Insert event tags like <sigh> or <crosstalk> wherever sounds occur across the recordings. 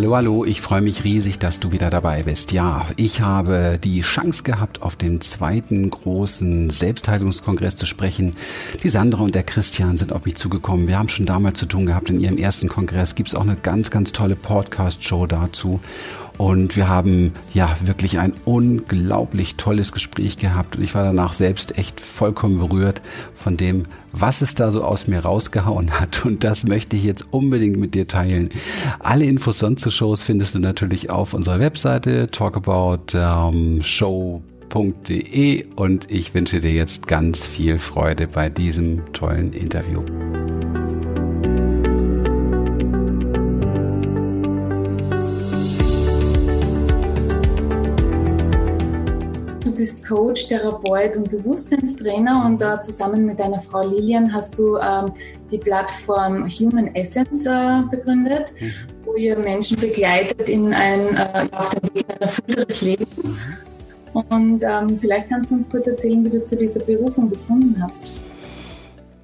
Hallo, hallo, ich freue mich riesig, dass du wieder dabei bist. Ja, ich habe die Chance gehabt, auf dem zweiten großen Selbstheilungskongress zu sprechen. Die Sandra und der Christian sind auf mich zugekommen. Wir haben schon damals zu tun gehabt. In ihrem ersten Kongress gibt es auch eine ganz, ganz tolle Podcast-Show dazu. Und wir haben ja wirklich ein unglaublich tolles Gespräch gehabt. Und ich war danach selbst echt vollkommen berührt von dem, was es da so aus mir rausgehauen <laughs> hat. Und das möchte ich jetzt unbedingt mit dir teilen. Alle Infos sonst zu Shows findest du natürlich auf unserer Webseite talkaboutshow.de und ich wünsche dir jetzt ganz viel Freude bei diesem tollen Interview. Bist Coach, Therapeut und Bewusstseinstrainer und äh, zusammen mit deiner Frau Lilian hast du ähm, die Plattform Human Essence äh, begründet, mhm. wo ihr Menschen begleitet in ein, äh, auf dem Weg ein erfüllteres Leben. Und ähm, vielleicht kannst du uns kurz erzählen, wie du zu dieser Berufung gefunden hast.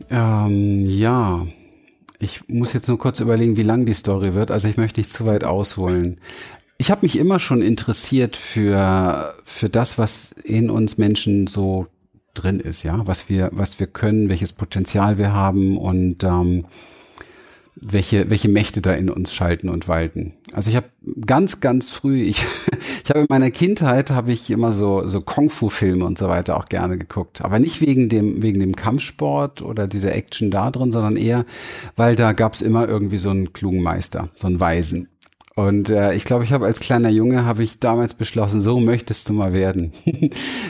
Ähm, ja, ich muss jetzt nur kurz überlegen, wie lang die Story wird. Also ich möchte nicht zu weit ausholen. Ich habe mich immer schon interessiert für, für das, was in uns Menschen so drin ist, ja, was wir, was wir können, welches Potenzial wir haben und ähm, welche, welche Mächte da in uns schalten und walten. Also ich habe ganz, ganz früh, ich, <laughs> ich habe in meiner Kindheit habe ich immer so, so Kung-Fu-Filme und so weiter auch gerne geguckt. Aber nicht wegen dem, wegen dem Kampfsport oder dieser Action da drin, sondern eher, weil da gab's immer irgendwie so einen klugen Meister, so einen Weisen. Und äh, ich glaube, ich habe als kleiner Junge habe ich damals beschlossen, so möchtest du mal werden. <laughs> ich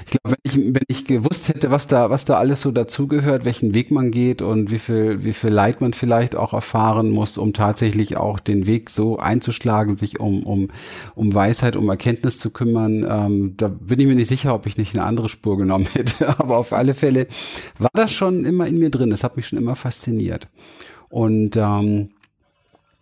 glaube, wenn ich, wenn ich gewusst hätte, was da, was da alles so dazugehört, welchen Weg man geht und wie viel, wie viel Leid man vielleicht auch erfahren muss, um tatsächlich auch den Weg so einzuschlagen, sich um, um, um Weisheit, um Erkenntnis zu kümmern, ähm, da bin ich mir nicht sicher, ob ich nicht eine andere Spur genommen <laughs> hätte. Aber auf alle Fälle war das schon immer in mir drin. Das hat mich schon immer fasziniert. Und ähm,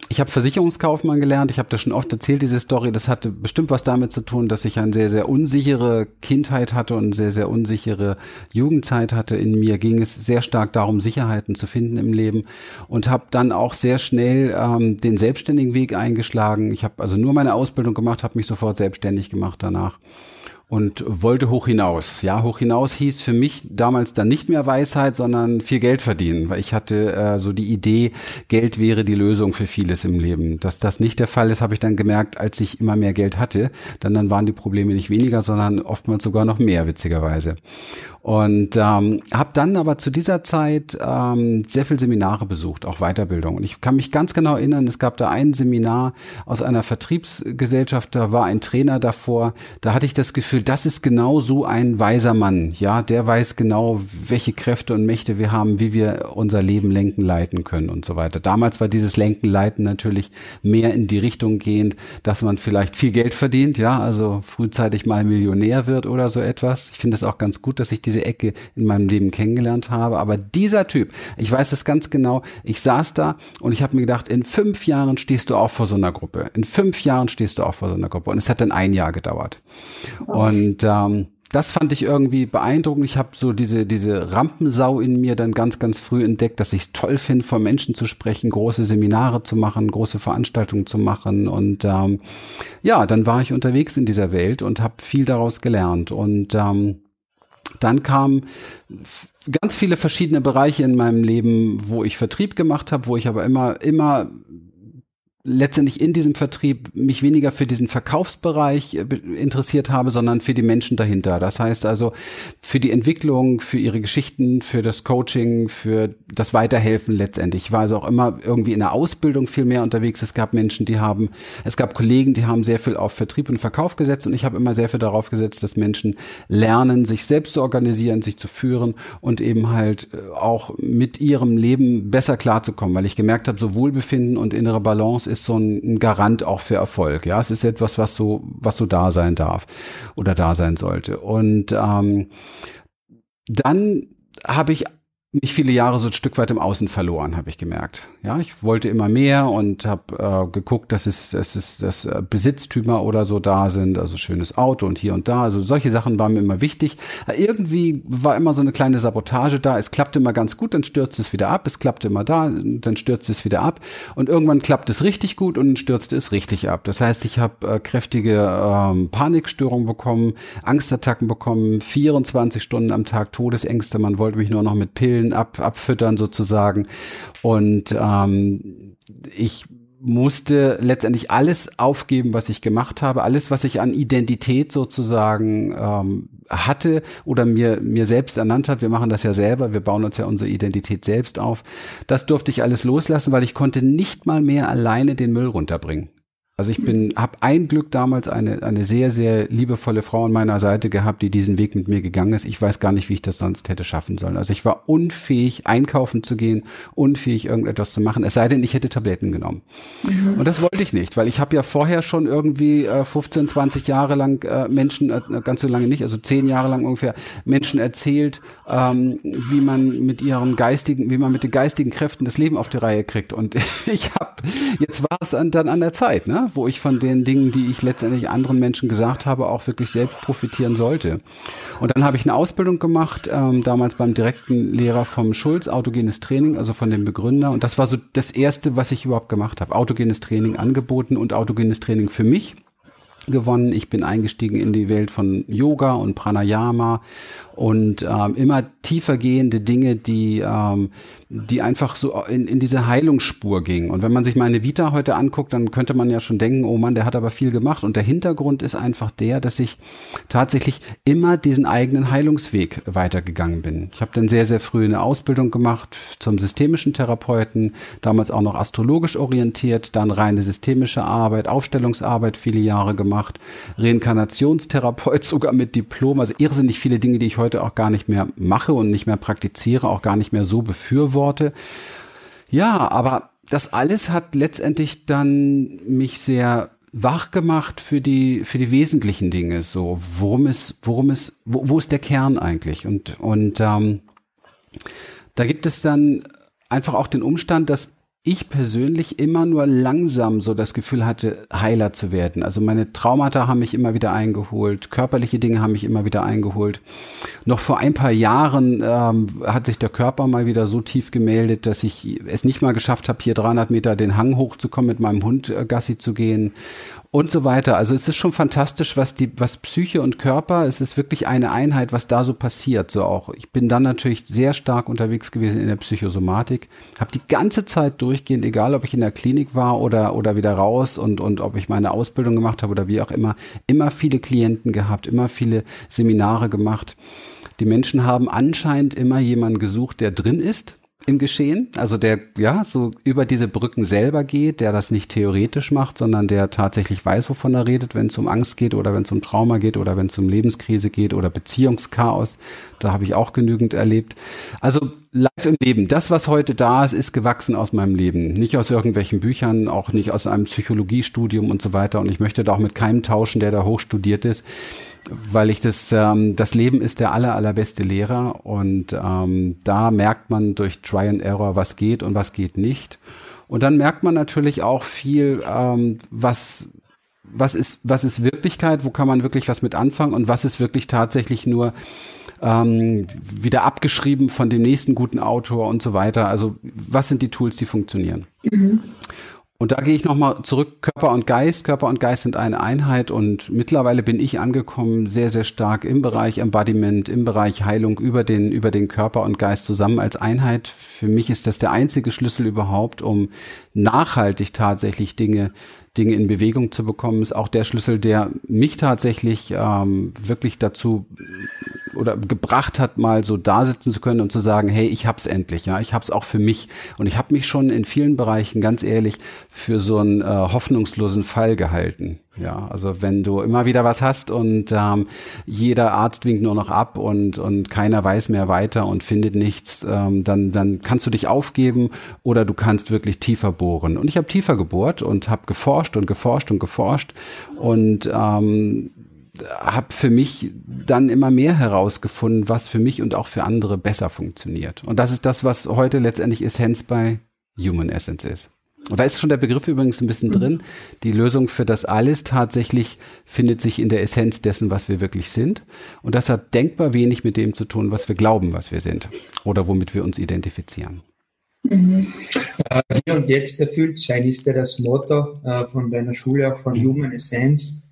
ich habe Versicherungskaufmann gelernt. Ich habe das schon oft erzählt, diese Story. Das hatte bestimmt was damit zu tun, dass ich eine sehr, sehr unsichere Kindheit hatte und sehr, sehr unsichere Jugendzeit hatte. In mir ging es sehr stark darum, Sicherheiten zu finden im Leben und habe dann auch sehr schnell ähm, den selbstständigen Weg eingeschlagen. Ich habe also nur meine Ausbildung gemacht, habe mich sofort selbstständig gemacht danach und wollte hoch hinaus. Ja, hoch hinaus hieß für mich damals dann nicht mehr Weisheit, sondern viel Geld verdienen, weil ich hatte äh, so die Idee, Geld wäre die Lösung für vieles im Leben. Dass das nicht der Fall ist, habe ich dann gemerkt, als ich immer mehr Geld hatte. Dann, dann waren die Probleme nicht weniger, sondern oftmals sogar noch mehr, witzigerweise. Und ähm, habe dann aber zu dieser Zeit ähm, sehr viel Seminare besucht, auch Weiterbildung. Und ich kann mich ganz genau erinnern, es gab da ein Seminar aus einer Vertriebsgesellschaft, da war ein Trainer davor, da hatte ich das Gefühl, das ist genau so ein weiser Mann. Ja, der weiß genau, welche Kräfte und Mächte wir haben, wie wir unser Leben lenken, leiten können und so weiter. Damals war dieses Lenken, Leiten natürlich mehr in die Richtung gehend, dass man vielleicht viel Geld verdient, ja, also frühzeitig mal Millionär wird oder so etwas. Ich finde es auch ganz gut, dass ich diese diese Ecke in meinem Leben kennengelernt habe. Aber dieser Typ, ich weiß es ganz genau, ich saß da und ich habe mir gedacht, in fünf Jahren stehst du auch vor so einer Gruppe. In fünf Jahren stehst du auch vor so einer Gruppe. Und es hat dann ein Jahr gedauert. Und ähm, das fand ich irgendwie beeindruckend. Ich habe so diese, diese Rampensau in mir dann ganz, ganz früh entdeckt, dass ich es toll finde, vor Menschen zu sprechen, große Seminare zu machen, große Veranstaltungen zu machen. Und ähm, ja, dann war ich unterwegs in dieser Welt und habe viel daraus gelernt. Und ähm, dann kamen ganz viele verschiedene Bereiche in meinem Leben, wo ich Vertrieb gemacht habe, wo ich aber immer, immer letztendlich in diesem Vertrieb mich weniger für diesen Verkaufsbereich äh, interessiert habe, sondern für die Menschen dahinter. Das heißt also für die Entwicklung, für ihre Geschichten, für das Coaching, für das Weiterhelfen letztendlich. Ich war also auch immer irgendwie in der Ausbildung viel mehr unterwegs. Es gab Menschen, die haben, es gab Kollegen, die haben sehr viel auf Vertrieb und Verkauf gesetzt und ich habe immer sehr viel darauf gesetzt, dass Menschen lernen, sich selbst zu organisieren, sich zu führen und eben halt äh, auch mit ihrem Leben besser klarzukommen, weil ich gemerkt habe, so Wohlbefinden und innere Balance ist so ein Garant auch für Erfolg. Ja, es ist etwas, was so, was so da sein darf oder da sein sollte. Und ähm, dann habe ich mich viele Jahre so ein Stück weit im Außen verloren, habe ich gemerkt. Ja, ich wollte immer mehr und habe äh, geguckt, dass es, dass es, dass äh, Besitztümer oder so da sind, also schönes Auto und hier und da. Also solche Sachen waren mir immer wichtig. Irgendwie war immer so eine kleine Sabotage da. Es klappte immer ganz gut, dann stürzt es wieder ab. Es klappte immer da, dann stürzt es wieder ab. Und irgendwann klappt es richtig gut und stürzte es richtig ab. Das heißt, ich habe äh, kräftige ähm, Panikstörungen bekommen, Angstattacken bekommen, 24 Stunden am Tag Todesängste. Man wollte mich nur noch mit Pillen Pillen ab, abfüttern sozusagen. Und ähm, ich musste letztendlich alles aufgeben, was ich gemacht habe, alles, was ich an Identität sozusagen ähm, hatte oder mir mir selbst ernannt hat. Wir machen das ja selber, wir bauen uns ja unsere Identität selbst auf. Das durfte ich alles loslassen, weil ich konnte nicht mal mehr alleine den Müll runterbringen. Also ich bin, habe ein Glück damals eine eine sehr sehr liebevolle Frau an meiner Seite gehabt, die diesen Weg mit mir gegangen ist. Ich weiß gar nicht, wie ich das sonst hätte schaffen sollen. Also ich war unfähig einkaufen zu gehen, unfähig irgendetwas zu machen. Es sei denn, ich hätte Tabletten genommen. Mhm. Und das wollte ich nicht, weil ich habe ja vorher schon irgendwie äh, 15, 20 Jahre lang äh, Menschen äh, ganz so lange nicht, also zehn Jahre lang ungefähr Menschen erzählt, ähm, wie man mit ihren geistigen, wie man mit den geistigen Kräften das Leben auf die Reihe kriegt. Und <laughs> ich habe jetzt war es dann an der Zeit, ne? Wo ich von den Dingen, die ich letztendlich anderen Menschen gesagt habe, auch wirklich selbst profitieren sollte. Und dann habe ich eine Ausbildung gemacht, ähm, damals beim direkten Lehrer vom Schulz, autogenes Training, also von dem Begründer. Und das war so das Erste, was ich überhaupt gemacht habe. Autogenes Training angeboten und autogenes Training für mich gewonnen. Ich bin eingestiegen in die Welt von Yoga und Pranayama und ähm, immer tiefer gehende Dinge, die, ähm, die einfach so in, in diese Heilungsspur gingen. Und wenn man sich meine Vita heute anguckt, dann könnte man ja schon denken, oh Mann, der hat aber viel gemacht. Und der Hintergrund ist einfach der, dass ich tatsächlich immer diesen eigenen Heilungsweg weitergegangen bin. Ich habe dann sehr, sehr früh eine Ausbildung gemacht zum systemischen Therapeuten, damals auch noch astrologisch orientiert, dann reine systemische Arbeit, Aufstellungsarbeit viele Jahre gemacht, Reinkarnationstherapeut <laughs> sogar mit Diplom, also irrsinnig viele Dinge, die ich heute heute auch gar nicht mehr mache und nicht mehr praktiziere, auch gar nicht mehr so befürworte. Ja, aber das alles hat letztendlich dann mich sehr wach gemacht für die für die wesentlichen Dinge. So, worum ist worum ist wo, wo ist der Kern eigentlich? Und und ähm, da gibt es dann einfach auch den Umstand, dass ich persönlich immer nur langsam so das Gefühl hatte, heiler zu werden. Also meine Traumata haben mich immer wieder eingeholt, körperliche Dinge haben mich immer wieder eingeholt. Noch vor ein paar Jahren ähm, hat sich der Körper mal wieder so tief gemeldet, dass ich es nicht mal geschafft habe, hier 300 Meter den Hang hochzukommen, mit meinem Hund äh, Gassi zu gehen und so weiter. Also es ist schon fantastisch, was die, was Psyche und Körper, es ist wirklich eine Einheit, was da so passiert. So auch. Ich bin dann natürlich sehr stark unterwegs gewesen in der Psychosomatik, habe die ganze Zeit durchgehend, egal ob ich in der Klinik war oder oder wieder raus und und ob ich meine Ausbildung gemacht habe oder wie auch immer, immer viele Klienten gehabt, immer viele Seminare gemacht. Die Menschen haben anscheinend immer jemanden gesucht, der drin ist im Geschehen, also der ja so über diese Brücken selber geht, der das nicht theoretisch macht, sondern der tatsächlich weiß, wovon er redet, wenn es um Angst geht oder wenn es um Trauma geht oder wenn es um Lebenskrise geht oder Beziehungschaos. Da habe ich auch genügend erlebt. Also live im Leben. Das, was heute da ist, ist gewachsen aus meinem Leben. Nicht aus irgendwelchen Büchern, auch nicht aus einem Psychologiestudium und so weiter. Und ich möchte da auch mit keinem tauschen, der da hochstudiert ist weil ich das, ähm, das Leben ist der aller, allerbeste Lehrer und ähm, da merkt man durch Try and Error, was geht und was geht nicht. Und dann merkt man natürlich auch viel, ähm, was, was ist, was ist Wirklichkeit, wo kann man wirklich was mit anfangen und was ist wirklich tatsächlich nur ähm, wieder abgeschrieben von dem nächsten guten Autor und so weiter. Also was sind die Tools, die funktionieren? Mhm. Und da gehe ich nochmal zurück, Körper und Geist. Körper und Geist sind eine Einheit und mittlerweile bin ich angekommen, sehr, sehr stark im Bereich Embodiment, im Bereich Heilung über den, über den Körper und Geist zusammen als Einheit. Für mich ist das der einzige Schlüssel überhaupt, um nachhaltig tatsächlich Dinge Dinge in Bewegung zu bekommen, ist auch der Schlüssel, der mich tatsächlich ähm, wirklich dazu oder gebracht hat, mal so da sitzen zu können und zu sagen, hey, ich hab's endlich, ja, ich hab's auch für mich. Und ich habe mich schon in vielen Bereichen, ganz ehrlich, für so einen äh, hoffnungslosen Fall gehalten. Ja, also wenn du immer wieder was hast und ähm, jeder Arzt winkt nur noch ab und, und keiner weiß mehr weiter und findet nichts, ähm, dann, dann kannst du dich aufgeben oder du kannst wirklich tiefer bohren. Und ich habe tiefer gebohrt und habe geforscht und geforscht und geforscht und ähm, habe für mich dann immer mehr herausgefunden, was für mich und auch für andere besser funktioniert. Und das ist das, was heute letztendlich Essenz bei Human Essence ist. Und da ist schon der Begriff übrigens ein bisschen drin. Die Lösung für das alles tatsächlich findet sich in der Essenz dessen, was wir wirklich sind. Und das hat denkbar wenig mit dem zu tun, was wir glauben, was wir sind oder womit wir uns identifizieren. Mhm. Äh, hier und jetzt erfüllt sein ist ja das Motto äh, von deiner Schule, auch von Human Essence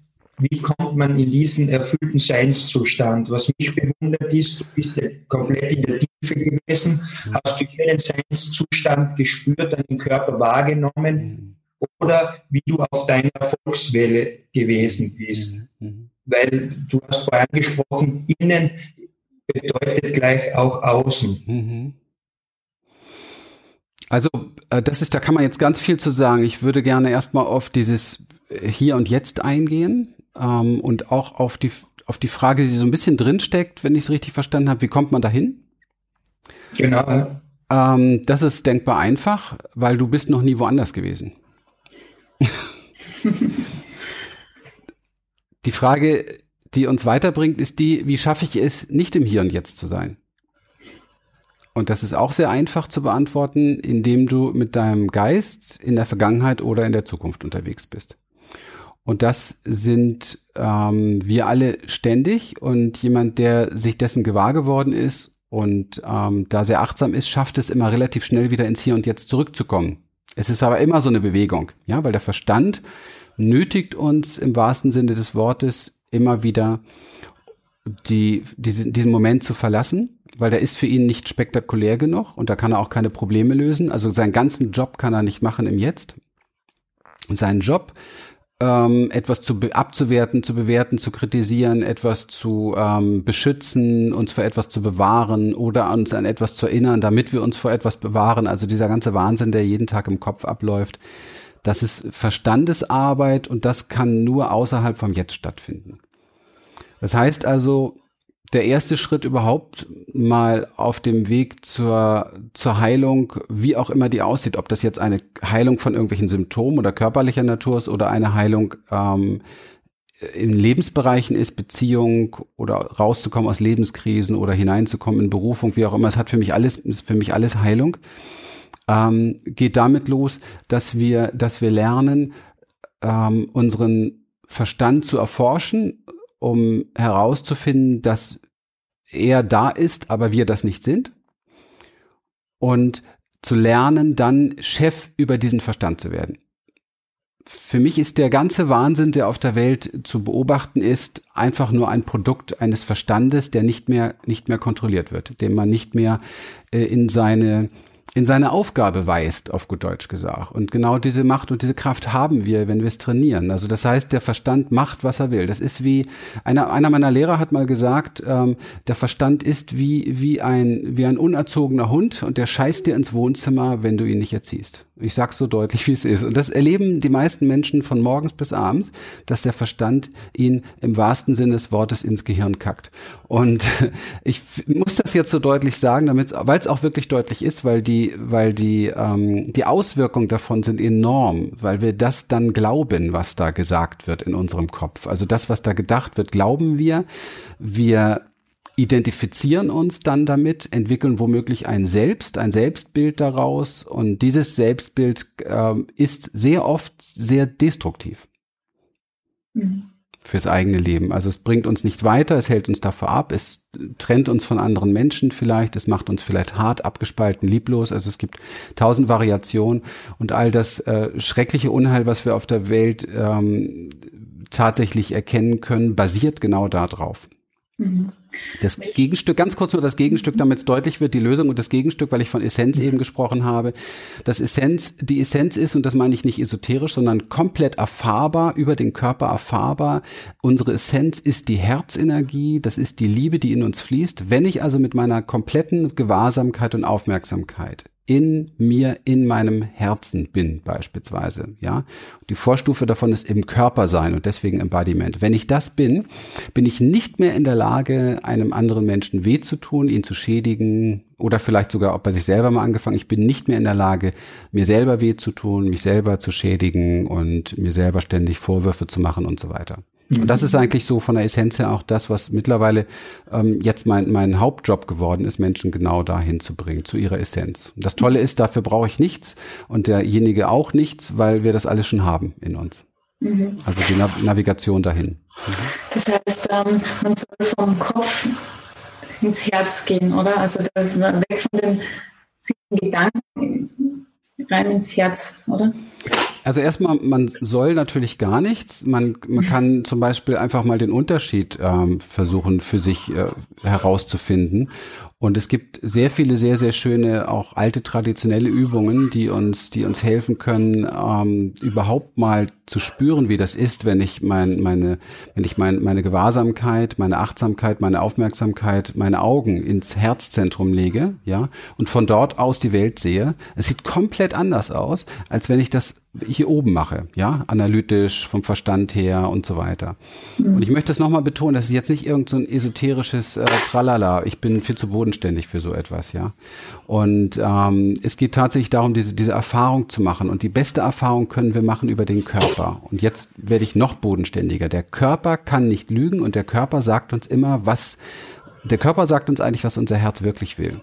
wie kommt man in diesen erfüllten Seinszustand? Was mich bewundert ist, du bist ja komplett in der Tiefe gewesen, mhm. hast du hier den Seinszustand gespürt, deinen Körper wahrgenommen mhm. oder wie du auf deiner Erfolgswelle gewesen bist. Mhm. mhm. Weil du hast vorher angesprochen, innen bedeutet gleich auch außen. Mhm. Also äh, das ist, da kann man jetzt ganz viel zu sagen. Ich würde gerne erstmal auf dieses Hier und Jetzt eingehen ähm, und auch auf die, auf die Frage, die so ein bisschen drinsteckt, wenn ich es richtig verstanden habe, wie kommt man dahin? Genau. Ähm, das ist denkbar einfach, weil du bist noch nie woanders gewesen. <laughs> die Frage, die uns weiterbringt, ist die, wie schaffe ich es, nicht im Hier und Jetzt zu sein? Und das ist auch sehr einfach zu beantworten, indem du mit deinem Geist in der Vergangenheit oder in der Zukunft unterwegs bist. Und das sind ähm, wir alle ständig. Und jemand, der sich dessen gewahr geworden ist und ähm, da sehr achtsam ist, schafft es immer relativ schnell wieder ins Hier und Jetzt zurückzukommen. Es ist aber immer so eine Bewegung, ja, weil der Verstand nötigt uns im wahrsten Sinne des Wortes immer wieder die, diesen, diesen Moment zu verlassen, weil der ist für ihn nicht spektakulär genug und da kann er auch keine Probleme lösen. Also seinen ganzen Job kann er nicht machen im Jetzt. Sein Job ähm, etwas zu abzuwerten, zu bewerten, zu kritisieren, etwas zu ähm, beschützen, uns vor etwas zu bewahren oder uns an etwas zu erinnern, damit wir uns vor etwas bewahren. Also dieser ganze Wahnsinn, der jeden Tag im Kopf abläuft, das ist Verstandesarbeit und das kann nur außerhalb vom Jetzt stattfinden. Das heißt also, der erste Schritt überhaupt mal auf dem Weg zur, zur Heilung, wie auch immer die aussieht, ob das jetzt eine Heilung von irgendwelchen Symptomen oder körperlicher Natur ist oder eine Heilung ähm, in Lebensbereichen ist, Beziehung oder rauszukommen aus Lebenskrisen oder hineinzukommen in Berufung, wie auch immer. Es hat für mich alles, ist für mich alles Heilung. Ähm, geht damit los, dass wir, dass wir lernen, ähm, unseren Verstand zu erforschen, um herauszufinden, dass er da ist, aber wir das nicht sind. Und zu lernen, dann Chef über diesen Verstand zu werden. Für mich ist der ganze Wahnsinn, der auf der Welt zu beobachten ist, einfach nur ein Produkt eines Verstandes, der nicht mehr, nicht mehr kontrolliert wird, den man nicht mehr äh, in seine in seine Aufgabe weist, auf gut Deutsch gesagt. Und genau diese Macht und diese Kraft haben wir, wenn wir es trainieren. Also das heißt, der Verstand macht, was er will. Das ist wie, einer, einer meiner Lehrer hat mal gesagt, ähm, der Verstand ist wie, wie ein, wie ein unerzogener Hund und der scheißt dir ins Wohnzimmer, wenn du ihn nicht erziehst. Ich sag's so deutlich, wie es ist. Und das erleben die meisten Menschen von morgens bis abends, dass der Verstand ihn im wahrsten Sinne des Wortes ins Gehirn kackt. Und <laughs> ich muss das jetzt so deutlich sagen, damit, weil es auch wirklich deutlich ist, weil die, weil die, ähm, die Auswirkungen davon sind enorm, weil wir das dann glauben, was da gesagt wird in unserem Kopf. Also das, was da gedacht wird, glauben wir. Wir identifizieren uns dann damit, entwickeln womöglich ein Selbst, ein Selbstbild daraus und dieses Selbstbild äh, ist sehr oft sehr destruktiv. Mhm. Fürs eigene Leben. Also es bringt uns nicht weiter, es hält uns davor ab, es trennt uns von anderen Menschen vielleicht, es macht uns vielleicht hart, abgespalten, lieblos. Also es gibt tausend Variationen und all das äh, schreckliche Unheil, was wir auf der Welt ähm, tatsächlich erkennen können, basiert genau darauf. Mhm. Das Gegenstück, ganz kurz nur das Gegenstück, damit es deutlich wird, die Lösung und das Gegenstück, weil ich von Essenz eben gesprochen habe. Das Essenz, die Essenz ist, und das meine ich nicht esoterisch, sondern komplett erfahrbar, über den Körper erfahrbar. Unsere Essenz ist die Herzenergie, das ist die Liebe, die in uns fließt. Wenn ich also mit meiner kompletten Gewahrsamkeit und Aufmerksamkeit in mir, in meinem Herzen bin, beispielsweise, ja. Die Vorstufe davon ist im Körper sein und deswegen Embodiment. Wenn ich das bin, bin ich nicht mehr in der Lage, einem anderen Menschen weh zu tun, ihn zu schädigen oder vielleicht sogar auch bei sich selber mal angefangen. Ich bin nicht mehr in der Lage, mir selber weh zu tun, mich selber zu schädigen und mir selber ständig Vorwürfe zu machen und so weiter. Und das ist eigentlich so von der Essenz her auch das, was mittlerweile ähm, jetzt mein, mein Hauptjob geworden ist, Menschen genau dahin zu bringen, zu ihrer Essenz. Und das Tolle ist, dafür brauche ich nichts und derjenige auch nichts, weil wir das alles schon haben in uns. Mhm. Also die Nav Navigation dahin. Mhm. Das heißt, ähm, man soll vom Kopf ins Herz gehen, oder? Also das weg von den Gedanken rein ins Herz, oder? Also erstmal, man soll natürlich gar nichts. Man, man kann zum Beispiel einfach mal den Unterschied ähm, versuchen für sich äh, herauszufinden. Und es gibt sehr viele, sehr, sehr schöne, auch alte traditionelle Übungen, die uns, die uns helfen können, ähm, überhaupt mal zu spüren, wie das ist, wenn ich mein, meine, wenn ich mein, meine Gewahrsamkeit, meine Achtsamkeit, meine Aufmerksamkeit, meine Augen ins Herzzentrum lege, ja, und von dort aus die Welt sehe. Es sieht komplett anders aus, als wenn ich das hier oben mache, ja, analytisch, vom Verstand her und so weiter. Mhm. Und ich möchte es nochmal betonen, das ist jetzt nicht irgend so ein esoterisches äh, Tralala, ich bin viel zu bodenständig für so etwas, ja. Und ähm, es geht tatsächlich darum, diese, diese Erfahrung zu machen. Und die beste Erfahrung können wir machen über den Körper. Und jetzt werde ich noch bodenständiger. Der Körper kann nicht lügen und der Körper sagt uns immer, was, der Körper sagt uns eigentlich, was unser Herz wirklich will.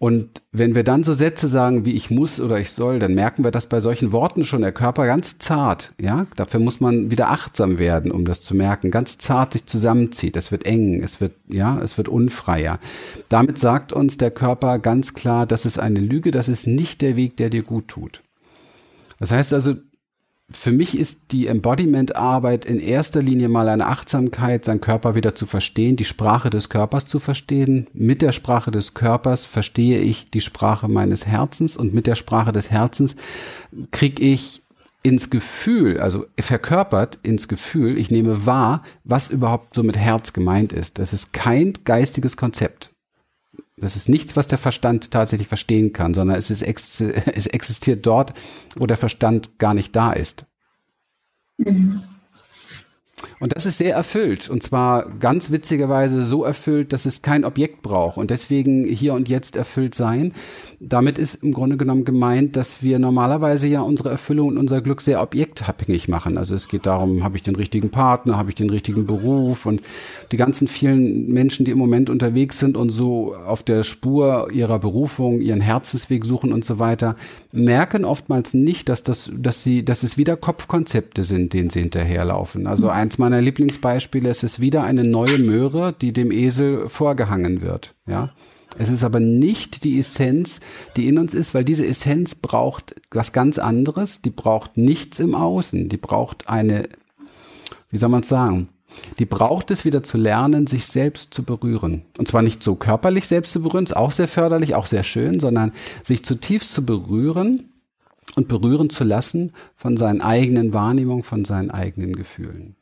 Und wenn wir dann so Sätze sagen wie ich muss oder ich soll, dann merken wir, dass bei solchen Worten schon der Körper ganz zart, ja, dafür muss man wieder achtsam werden, um das zu merken, ganz zart sich zusammenzieht. Es wird eng, es wird, ja, es wird unfreier. Damit sagt uns der Körper ganz klar, das ist eine Lüge, das ist nicht der Weg, der dir gut tut. Das heißt also, für mich ist die Embodiment-Arbeit in erster Linie mal eine Achtsamkeit, seinen Körper wieder zu verstehen, die Sprache des Körpers zu verstehen. Mit der Sprache des Körpers verstehe ich die Sprache meines Herzens und mit der Sprache des Herzens kriege ich ins Gefühl, also verkörpert ins Gefühl, ich nehme wahr, was überhaupt so mit Herz gemeint ist. Das ist kein geistiges Konzept. Das ist nichts, was der Verstand tatsächlich verstehen kann, sondern es, ist, <laughs> es existiert dort, wo der Verstand gar nicht da ist. Mhm. Und das ist sehr erfüllt. Und zwar ganz witzigerweise so erfüllt, dass es kein Objekt braucht. Und deswegen hier und jetzt erfüllt sein. Damit ist im Grunde genommen gemeint, dass wir normalerweise ja unsere Erfüllung und unser Glück sehr objektabhängig machen. Also es geht darum, habe ich den richtigen Partner, habe ich den richtigen Beruf und die ganzen vielen Menschen, die im Moment unterwegs sind und so auf der Spur ihrer Berufung, ihren Herzensweg suchen und so weiter, merken oftmals nicht, dass das, dass sie, dass es wieder Kopfkonzepte sind, denen sie hinterherlaufen. Also eins meiner Lieblingsbeispiele ist es wieder eine neue Möhre, die dem Esel vorgehangen wird. Ja. Es ist aber nicht die Essenz, die in uns ist, weil diese Essenz braucht was ganz anderes. Die braucht nichts im Außen. Die braucht eine, wie soll man es sagen? Die braucht es wieder zu lernen, sich selbst zu berühren. Und zwar nicht so körperlich selbst zu berühren, ist auch sehr förderlich, auch sehr schön, sondern sich zutiefst zu berühren und berühren zu lassen von seinen eigenen Wahrnehmungen, von seinen eigenen Gefühlen.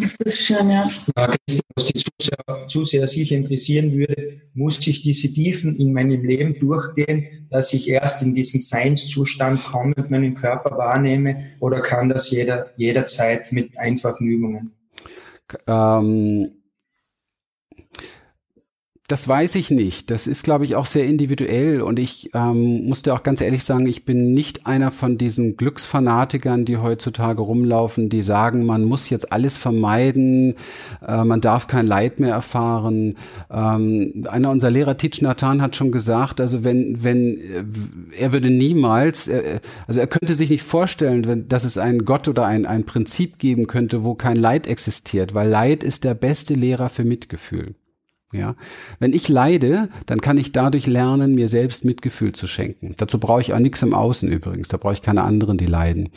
Das ist schön, ja. Was die Zuseher, Zuseher sicher interessieren würde, muss ich diese Tiefen in meinem Leben durchgehen, dass ich erst in diesen Seinszustand komme und meinen Körper wahrnehme, oder kann das jeder, jederzeit mit einfachen Übungen? Ähm, das weiß ich nicht. Das ist, glaube ich, auch sehr individuell. Und ich ähm, musste auch ganz ehrlich sagen, ich bin nicht einer von diesen Glücksfanatikern, die heutzutage rumlaufen, die sagen, man muss jetzt alles vermeiden, äh, man darf kein Leid mehr erfahren. Ähm, einer unserer Lehrer, Titsch Nathan, hat schon gesagt, also wenn, wenn, äh, er würde niemals, äh, also er könnte sich nicht vorstellen, wenn, dass es einen Gott oder ein, ein Prinzip geben könnte, wo kein Leid existiert, weil Leid ist der beste Lehrer für Mitgefühl. Ja, wenn ich leide, dann kann ich dadurch lernen, mir selbst Mitgefühl zu schenken. Dazu brauche ich auch nichts im Außen übrigens. Da brauche ich keine anderen, die leiden.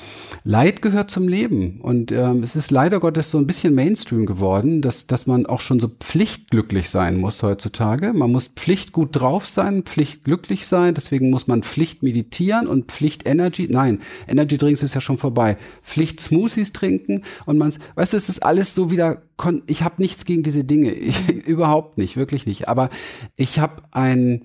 Leid gehört zum Leben und ähm, es ist leider Gottes so ein bisschen Mainstream geworden, dass dass man auch schon so pflichtglücklich sein muss heutzutage. Man muss pflichtgut drauf sein, pflichtglücklich sein. Deswegen muss man Pflicht meditieren und Pflicht Energy. Nein, Energy Drinks ist ja schon vorbei. Pflicht Smoothies trinken und man, weißt du, es ist alles so wieder ich habe nichts gegen diese Dinge, ich, <laughs> überhaupt nicht, wirklich nicht. Aber ich habe ein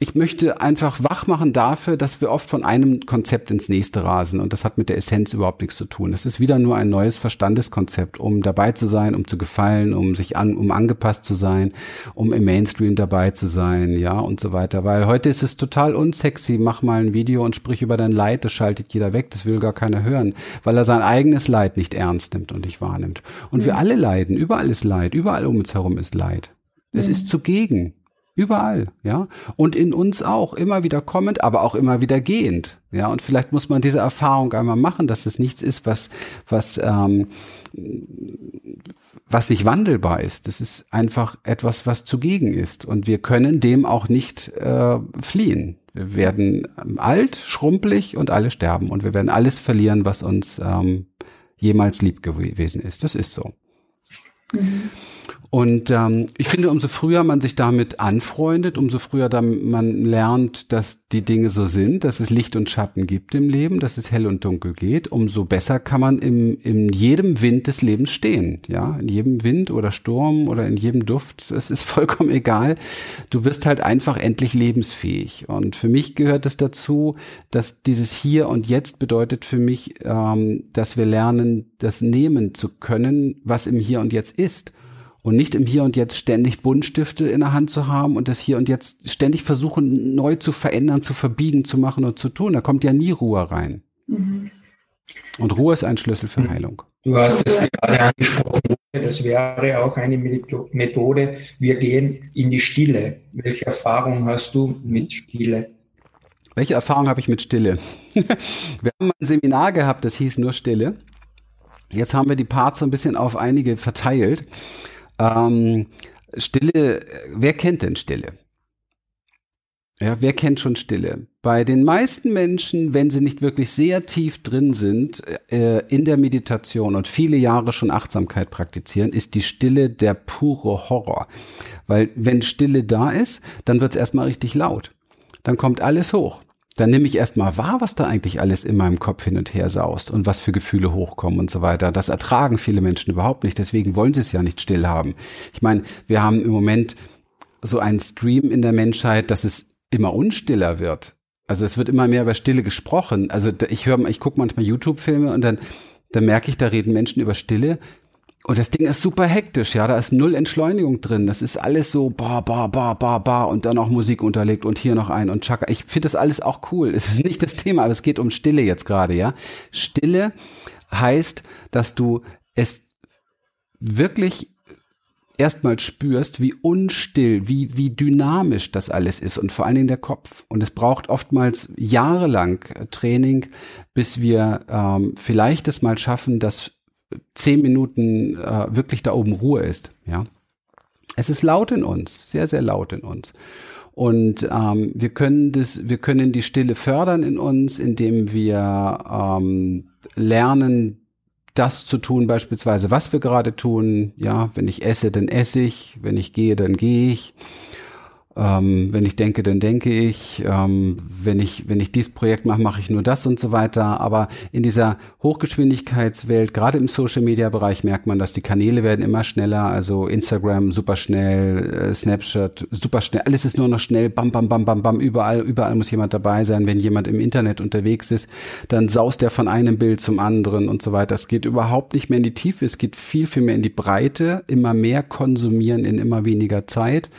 ich möchte einfach wach machen dafür, dass wir oft von einem Konzept ins nächste rasen und das hat mit der Essenz überhaupt nichts zu tun. Es ist wieder nur ein neues Verstandeskonzept, um dabei zu sein, um zu gefallen, um sich an, um angepasst zu sein, um im Mainstream dabei zu sein, ja und so weiter. Weil heute ist es total unsexy. Mach mal ein Video und sprich über dein Leid, das schaltet jeder weg, das will gar keiner hören, weil er sein eigenes Leid nicht ernst nimmt und nicht wahrnimmt. Und mhm. wir alle leiden, überall ist Leid, überall um uns herum ist Leid. Es mhm. ist zugegen. Überall, ja. Und in uns auch, immer wieder kommend, aber auch immer wieder gehend. Ja, und vielleicht muss man diese Erfahrung einmal machen, dass es nichts ist, was, was, ähm, was nicht wandelbar ist. Das ist einfach etwas, was zugegen ist. Und wir können dem auch nicht äh, fliehen. Wir werden alt, schrumpelig und alle sterben. Und wir werden alles verlieren, was uns ähm, jemals lieb gewesen ist. Das ist so. Mhm. Und ähm, ich finde, umso früher man sich damit anfreundet, umso früher dann man lernt, dass die Dinge so sind, dass es Licht und Schatten gibt im Leben, dass es hell und dunkel geht, umso besser kann man im, in jedem Wind des Lebens stehen. Ja, in jedem Wind oder Sturm oder in jedem Duft, es ist <laughs> vollkommen egal. Du wirst halt einfach endlich lebensfähig. Und für mich gehört es dazu, dass dieses Hier und Jetzt bedeutet für mich, ähm, dass wir lernen, das nehmen zu können, was im Hier und Jetzt ist und nicht im Hier und Jetzt ständig Buntstifte in der Hand zu haben und das Hier und Jetzt ständig versuchen, neu zu verändern, zu verbiegen, zu machen und zu tun. Da kommt ja nie Ruhe rein. Mhm. Und Ruhe ist ein Schlüssel für Heilung. Du hast es gerade angesprochen, das wäre auch eine Methode. Wir gehen in die Stille. Welche Erfahrung hast du mit Stille? Welche Erfahrung habe ich mit Stille? <laughs> wir haben ein Seminar gehabt, das hieß nur Stille. Jetzt haben wir die Parts so ein bisschen auf einige verteilt. Ähm, Stille, wer kennt denn Stille? Ja, wer kennt schon Stille? Bei den meisten Menschen, wenn sie nicht wirklich sehr tief drin sind äh, in der Meditation und viele Jahre schon Achtsamkeit praktizieren, ist die Stille der pure Horror. Weil wenn Stille da ist, dann wird es erstmal richtig laut. Dann kommt alles hoch dann nehme ich erstmal wahr, was da eigentlich alles in meinem Kopf hin und her saust und was für Gefühle hochkommen und so weiter. Das ertragen viele Menschen überhaupt nicht, deswegen wollen sie es ja nicht still haben. Ich meine, wir haben im Moment so einen Stream in der Menschheit, dass es immer unstiller wird. Also es wird immer mehr über Stille gesprochen. Also ich höre, ich gucke manchmal YouTube-Filme und dann, dann merke ich, da reden Menschen über Stille und das Ding ist super hektisch, ja, da ist null Entschleunigung drin. Das ist alles so ba ba ba ba ba und dann auch Musik unterlegt und hier noch ein und Chaka. Ich finde das alles auch cool. Es ist nicht das Thema, aber es geht um Stille jetzt gerade, ja. Stille heißt, dass du es wirklich erstmal spürst, wie unstill, wie, wie dynamisch das alles ist und vor allen Dingen der Kopf. Und es braucht oftmals jahrelang Training, bis wir ähm, vielleicht es mal schaffen, dass zehn Minuten äh, wirklich da oben Ruhe ist. Ja, es ist laut in uns, sehr sehr laut in uns. Und ähm, wir können das, wir können die Stille fördern in uns, indem wir ähm, lernen, das zu tun, beispielsweise, was wir gerade tun. Ja, wenn ich esse, dann esse ich. Wenn ich gehe, dann gehe ich. Ähm, wenn ich denke, dann denke ich. Ähm, wenn ich, wenn ich dieses Projekt mache, mache ich nur das und so weiter. Aber in dieser Hochgeschwindigkeitswelt, gerade im Social Media Bereich, merkt man, dass die Kanäle werden immer schneller. Also Instagram super schnell, äh, Snapchat super schnell. Alles ist nur noch schnell. Bam, bam, bam, bam, bam. Überall, überall muss jemand dabei sein. Wenn jemand im Internet unterwegs ist, dann saust er von einem Bild zum anderen und so weiter. Es geht überhaupt nicht mehr in die Tiefe. Es geht viel, viel mehr in die Breite. Immer mehr konsumieren in immer weniger Zeit.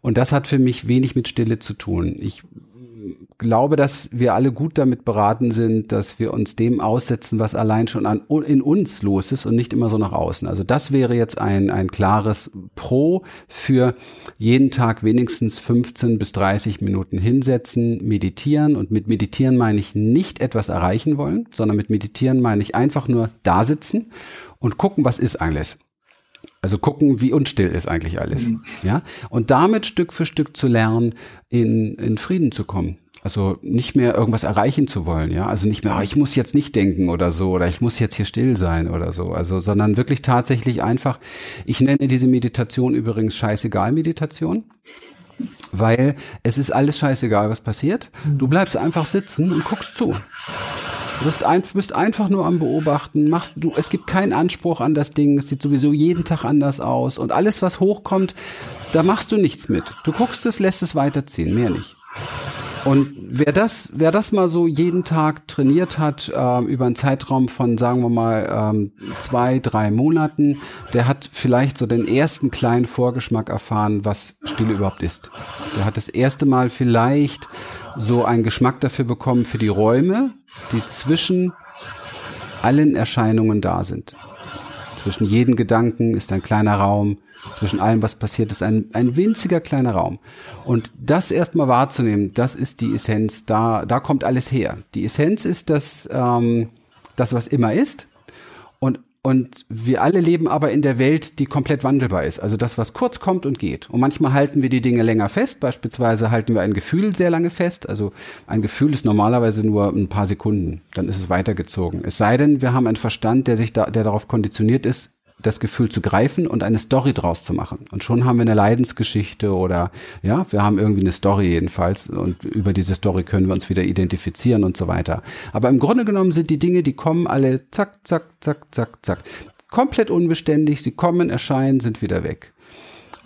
Und das hat für mich wenig mit Stille zu tun. Ich glaube, dass wir alle gut damit beraten sind, dass wir uns dem aussetzen, was allein schon an, in uns los ist und nicht immer so nach außen. Also das wäre jetzt ein, ein klares Pro für jeden Tag wenigstens 15 bis 30 Minuten hinsetzen, meditieren. Und mit meditieren meine ich nicht etwas erreichen wollen, sondern mit meditieren meine ich einfach nur da sitzen und gucken, was ist alles. Also gucken, wie unstill ist eigentlich alles. Mhm. Ja. Und damit Stück für Stück zu lernen, in, in Frieden zu kommen. Also nicht mehr irgendwas erreichen zu wollen, ja. Also nicht mehr, oh, ich muss jetzt nicht denken oder so, oder ich muss jetzt hier still sein oder so. Also, sondern wirklich tatsächlich einfach, ich nenne diese Meditation übrigens scheißegal Meditation. Weil es ist alles scheißegal, was passiert. Du bleibst einfach sitzen und guckst zu. Du bist, ein, bist einfach nur am Beobachten, machst du, es gibt keinen Anspruch an das Ding, es sieht sowieso jeden Tag anders aus und alles, was hochkommt, da machst du nichts mit. Du guckst es, lässt es weiterziehen, mehr nicht. Und wer das, wer das mal so jeden Tag trainiert hat, äh, über einen Zeitraum von, sagen wir mal, ähm, zwei, drei Monaten, der hat vielleicht so den ersten kleinen Vorgeschmack erfahren, was Stille überhaupt ist. Der hat das erste Mal vielleicht so einen Geschmack dafür bekommen für die Räume, die zwischen allen Erscheinungen da sind. Zwischen jedem Gedanken ist ein kleiner Raum, zwischen allem, was passiert, ist ein, ein winziger kleiner Raum. Und das erstmal wahrzunehmen, das ist die Essenz, da, da kommt alles her. Die Essenz ist das, ähm, das, was immer ist. Und wir alle leben aber in der Welt, die komplett wandelbar ist. Also das, was kurz kommt und geht. Und manchmal halten wir die Dinge länger fest. Beispielsweise halten wir ein Gefühl sehr lange fest. Also ein Gefühl ist normalerweise nur ein paar Sekunden. Dann ist es weitergezogen. Es sei denn, wir haben einen Verstand, der sich da, der darauf konditioniert ist, das Gefühl zu greifen und eine Story draus zu machen. Und schon haben wir eine Leidensgeschichte oder ja, wir haben irgendwie eine Story jedenfalls und über diese Story können wir uns wieder identifizieren und so weiter. Aber im Grunde genommen sind die Dinge, die kommen alle zack, zack, zack, zack, zack. Komplett unbeständig, sie kommen, erscheinen, sind wieder weg.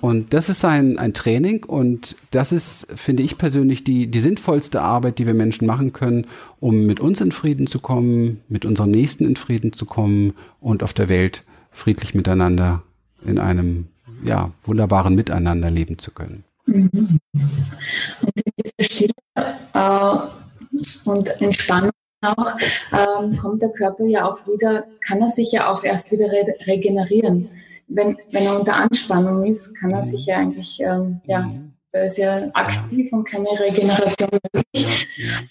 Und das ist ein, ein Training und das ist, finde ich persönlich, die, die sinnvollste Arbeit, die wir Menschen machen können, um mit uns in Frieden zu kommen, mit unserem Nächsten in Frieden zu kommen und auf der Welt friedlich miteinander in einem ja, wunderbaren Miteinander leben zu können. Mhm. Und in dieser Stille äh, und Entspannung auch, ähm, kommt der Körper ja auch wieder, kann er sich ja auch erst wieder re regenerieren. Wenn, wenn er unter Anspannung ist, kann er mhm. sich ja eigentlich, ähm, ja, mhm. Da ist ja aktiv und keine Regeneration möglich.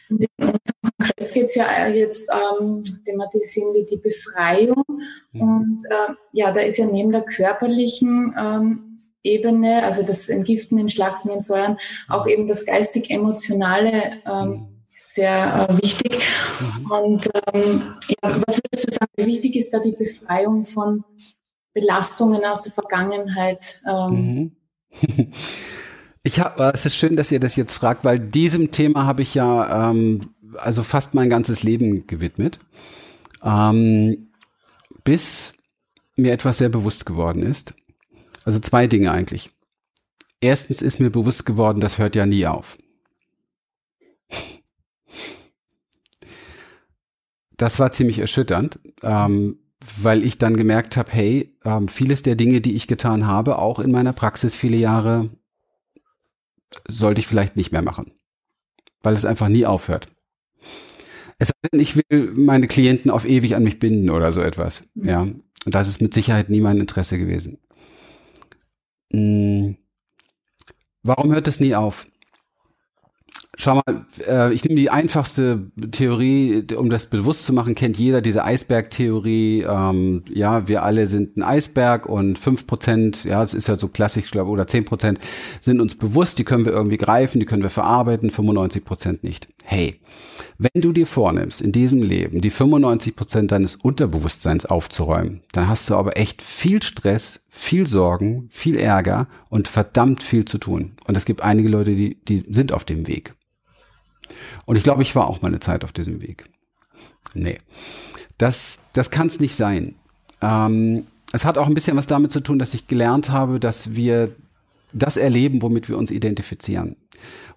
Und in unserem Kongress geht es ja jetzt, ähm, thematisieren wir die Befreiung. Mhm. Und äh, ja, da ist ja neben der körperlichen ähm, Ebene, also das Entgiften, Entschlachten, Entsäuern, auch eben das geistig-emotionale ähm, mhm. sehr äh, wichtig. Mhm. Und ähm, ja, was würdest du sagen, wie wichtig ist da die Befreiung von Belastungen aus der Vergangenheit? Ähm? Mhm. <laughs> Ich habe, es ist schön, dass ihr das jetzt fragt, weil diesem Thema habe ich ja ähm, also fast mein ganzes Leben gewidmet, ähm, bis mir etwas sehr bewusst geworden ist. Also zwei Dinge eigentlich. Erstens ist mir bewusst geworden, das hört ja nie auf. Das war ziemlich erschütternd, ähm, weil ich dann gemerkt habe, hey, ähm, vieles der Dinge, die ich getan habe, auch in meiner Praxis viele Jahre, sollte ich vielleicht nicht mehr machen, weil es einfach nie aufhört. Es sei denn, ich will meine Klienten auf ewig an mich binden oder so etwas. Mhm. Ja. Und das ist mit Sicherheit nie mein Interesse gewesen. Hm. Warum hört es nie auf? Schau mal, äh, ich nehme die einfachste Theorie, um das bewusst zu machen, kennt jeder diese Eisbergtheorie. Ähm, ja, wir alle sind ein Eisberg und fünf Prozent, ja, es ist ja so klassisch, glaube oder zehn Prozent sind uns bewusst, die können wir irgendwie greifen, die können wir verarbeiten, 95 Prozent nicht. Hey, wenn du dir vornimmst, in diesem Leben die 95 Prozent deines Unterbewusstseins aufzuräumen, dann hast du aber echt viel Stress, viel Sorgen, viel Ärger und verdammt viel zu tun. Und es gibt einige Leute, die, die sind auf dem Weg. Und ich glaube, ich war auch mal eine Zeit auf diesem Weg. Nee, das, das kann es nicht sein. Ähm, es hat auch ein bisschen was damit zu tun, dass ich gelernt habe, dass wir das erleben, womit wir uns identifizieren.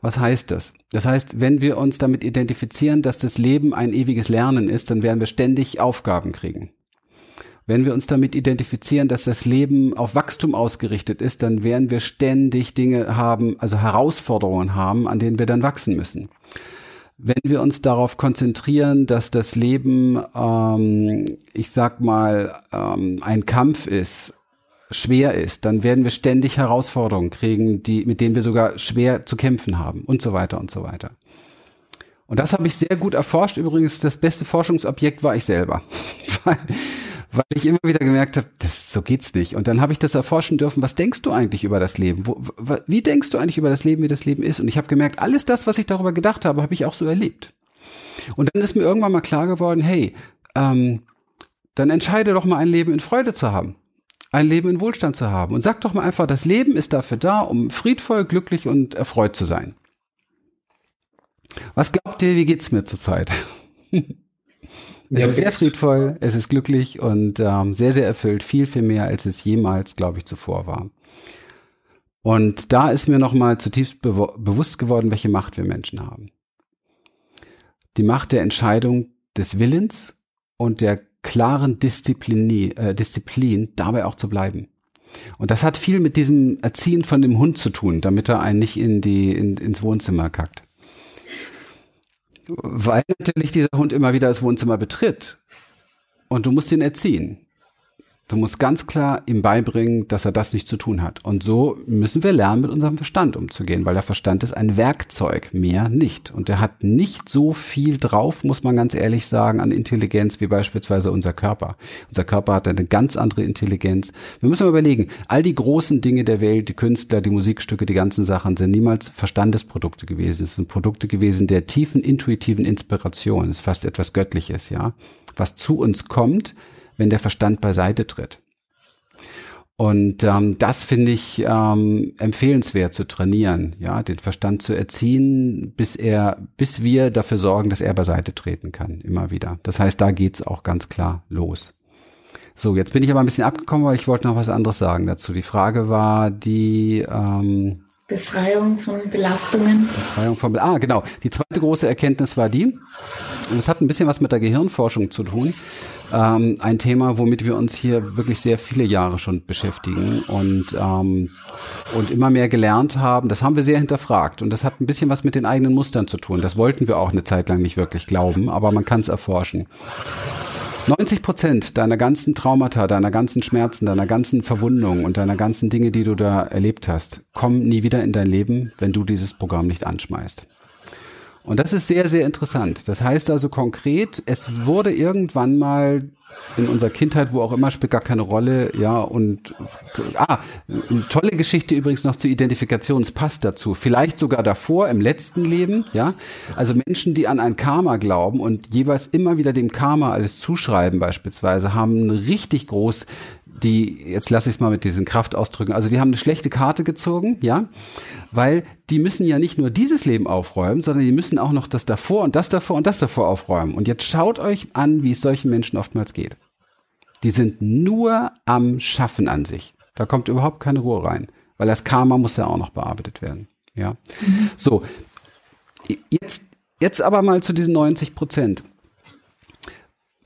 Was heißt das? Das heißt, wenn wir uns damit identifizieren, dass das Leben ein ewiges Lernen ist, dann werden wir ständig Aufgaben kriegen. Wenn wir uns damit identifizieren, dass das Leben auf Wachstum ausgerichtet ist, dann werden wir ständig Dinge haben, also Herausforderungen haben, an denen wir dann wachsen müssen. Wenn wir uns darauf konzentrieren, dass das Leben, ähm, ich sag mal, ähm, ein Kampf ist, schwer ist, dann werden wir ständig Herausforderungen kriegen, die, mit denen wir sogar schwer zu kämpfen haben und so weiter und so weiter. Und das habe ich sehr gut erforscht. Übrigens, das beste Forschungsobjekt war ich selber. <laughs> ich immer wieder gemerkt habe, das so geht's nicht. Und dann habe ich das erforschen dürfen. Was denkst du eigentlich über das Leben? Wo, wie denkst du eigentlich über das Leben, wie das Leben ist? Und ich habe gemerkt, alles das, was ich darüber gedacht habe, habe ich auch so erlebt. Und dann ist mir irgendwann mal klar geworden, hey, ähm, dann entscheide doch mal ein Leben in Freude zu haben, ein Leben in Wohlstand zu haben und sag doch mal einfach, das Leben ist dafür da, um friedvoll, glücklich und erfreut zu sein. Was glaubt ihr, wie geht's mir zurzeit? <laughs> Es ja, ist sehr friedvoll, es ist glücklich und ähm, sehr, sehr erfüllt, viel, viel mehr, als es jemals, glaube ich, zuvor war. Und da ist mir nochmal zutiefst be bewusst geworden, welche Macht wir Menschen haben. Die Macht der Entscheidung des Willens und der klaren Disziplin, äh, Disziplin dabei auch zu bleiben. Und das hat viel mit diesem Erziehen von dem Hund zu tun, damit er einen nicht in die, in, ins Wohnzimmer kackt. Weil natürlich dieser Hund immer wieder das Wohnzimmer betritt. Und du musst ihn erziehen. Du musst ganz klar ihm beibringen, dass er das nicht zu tun hat. Und so müssen wir lernen, mit unserem Verstand umzugehen, weil der Verstand ist ein Werkzeug, mehr nicht. Und der hat nicht so viel drauf, muss man ganz ehrlich sagen, an Intelligenz wie beispielsweise unser Körper. Unser Körper hat eine ganz andere Intelligenz. Wir müssen mal überlegen, all die großen Dinge der Welt, die Künstler, die Musikstücke, die ganzen Sachen sind niemals Verstandesprodukte gewesen. Es sind Produkte gewesen der tiefen intuitiven Inspiration. Es ist fast etwas Göttliches, ja. Was zu uns kommt, wenn der Verstand beiseite tritt. Und ähm, das finde ich ähm, empfehlenswert zu trainieren, ja, den Verstand zu erziehen, bis er, bis wir dafür sorgen, dass er beiseite treten kann, immer wieder. Das heißt, da geht's auch ganz klar los. So, jetzt bin ich aber ein bisschen abgekommen, weil ich wollte noch was anderes sagen dazu. Die Frage war die ähm, Befreiung von Belastungen. Befreiung von Ah, genau. Die zweite große Erkenntnis war die, und das hat ein bisschen was mit der Gehirnforschung zu tun. Ähm, ein Thema, womit wir uns hier wirklich sehr viele Jahre schon beschäftigen und, ähm, und immer mehr gelernt haben. Das haben wir sehr hinterfragt und das hat ein bisschen was mit den eigenen Mustern zu tun. Das wollten wir auch eine Zeit lang nicht wirklich glauben, aber man kann es erforschen. 90 Prozent deiner ganzen Traumata, deiner ganzen Schmerzen, deiner ganzen Verwundungen und deiner ganzen Dinge, die du da erlebt hast, kommen nie wieder in dein Leben, wenn du dieses Programm nicht anschmeißt. Und das ist sehr, sehr interessant. Das heißt also konkret, es wurde irgendwann mal in unserer Kindheit, wo auch immer, spielt gar keine Rolle, ja, und ah, eine tolle Geschichte übrigens noch zur Identifikation, es passt dazu. Vielleicht sogar davor, im letzten Leben, ja. Also Menschen, die an ein Karma glauben und jeweils immer wieder dem Karma alles zuschreiben, beispielsweise, haben richtig groß die, jetzt lasse ich es mal mit diesen Kraftausdrücken, also die haben eine schlechte Karte gezogen, ja, weil die müssen ja nicht nur dieses Leben aufräumen, sondern die müssen auch noch das davor und das davor und das davor aufräumen. Und jetzt schaut euch an, wie es solchen Menschen oftmals geht. Die sind nur am Schaffen an sich. Da kommt überhaupt keine Ruhe rein, weil das Karma muss ja auch noch bearbeitet werden, ja. Mhm. So, jetzt, jetzt aber mal zu diesen 90 Prozent.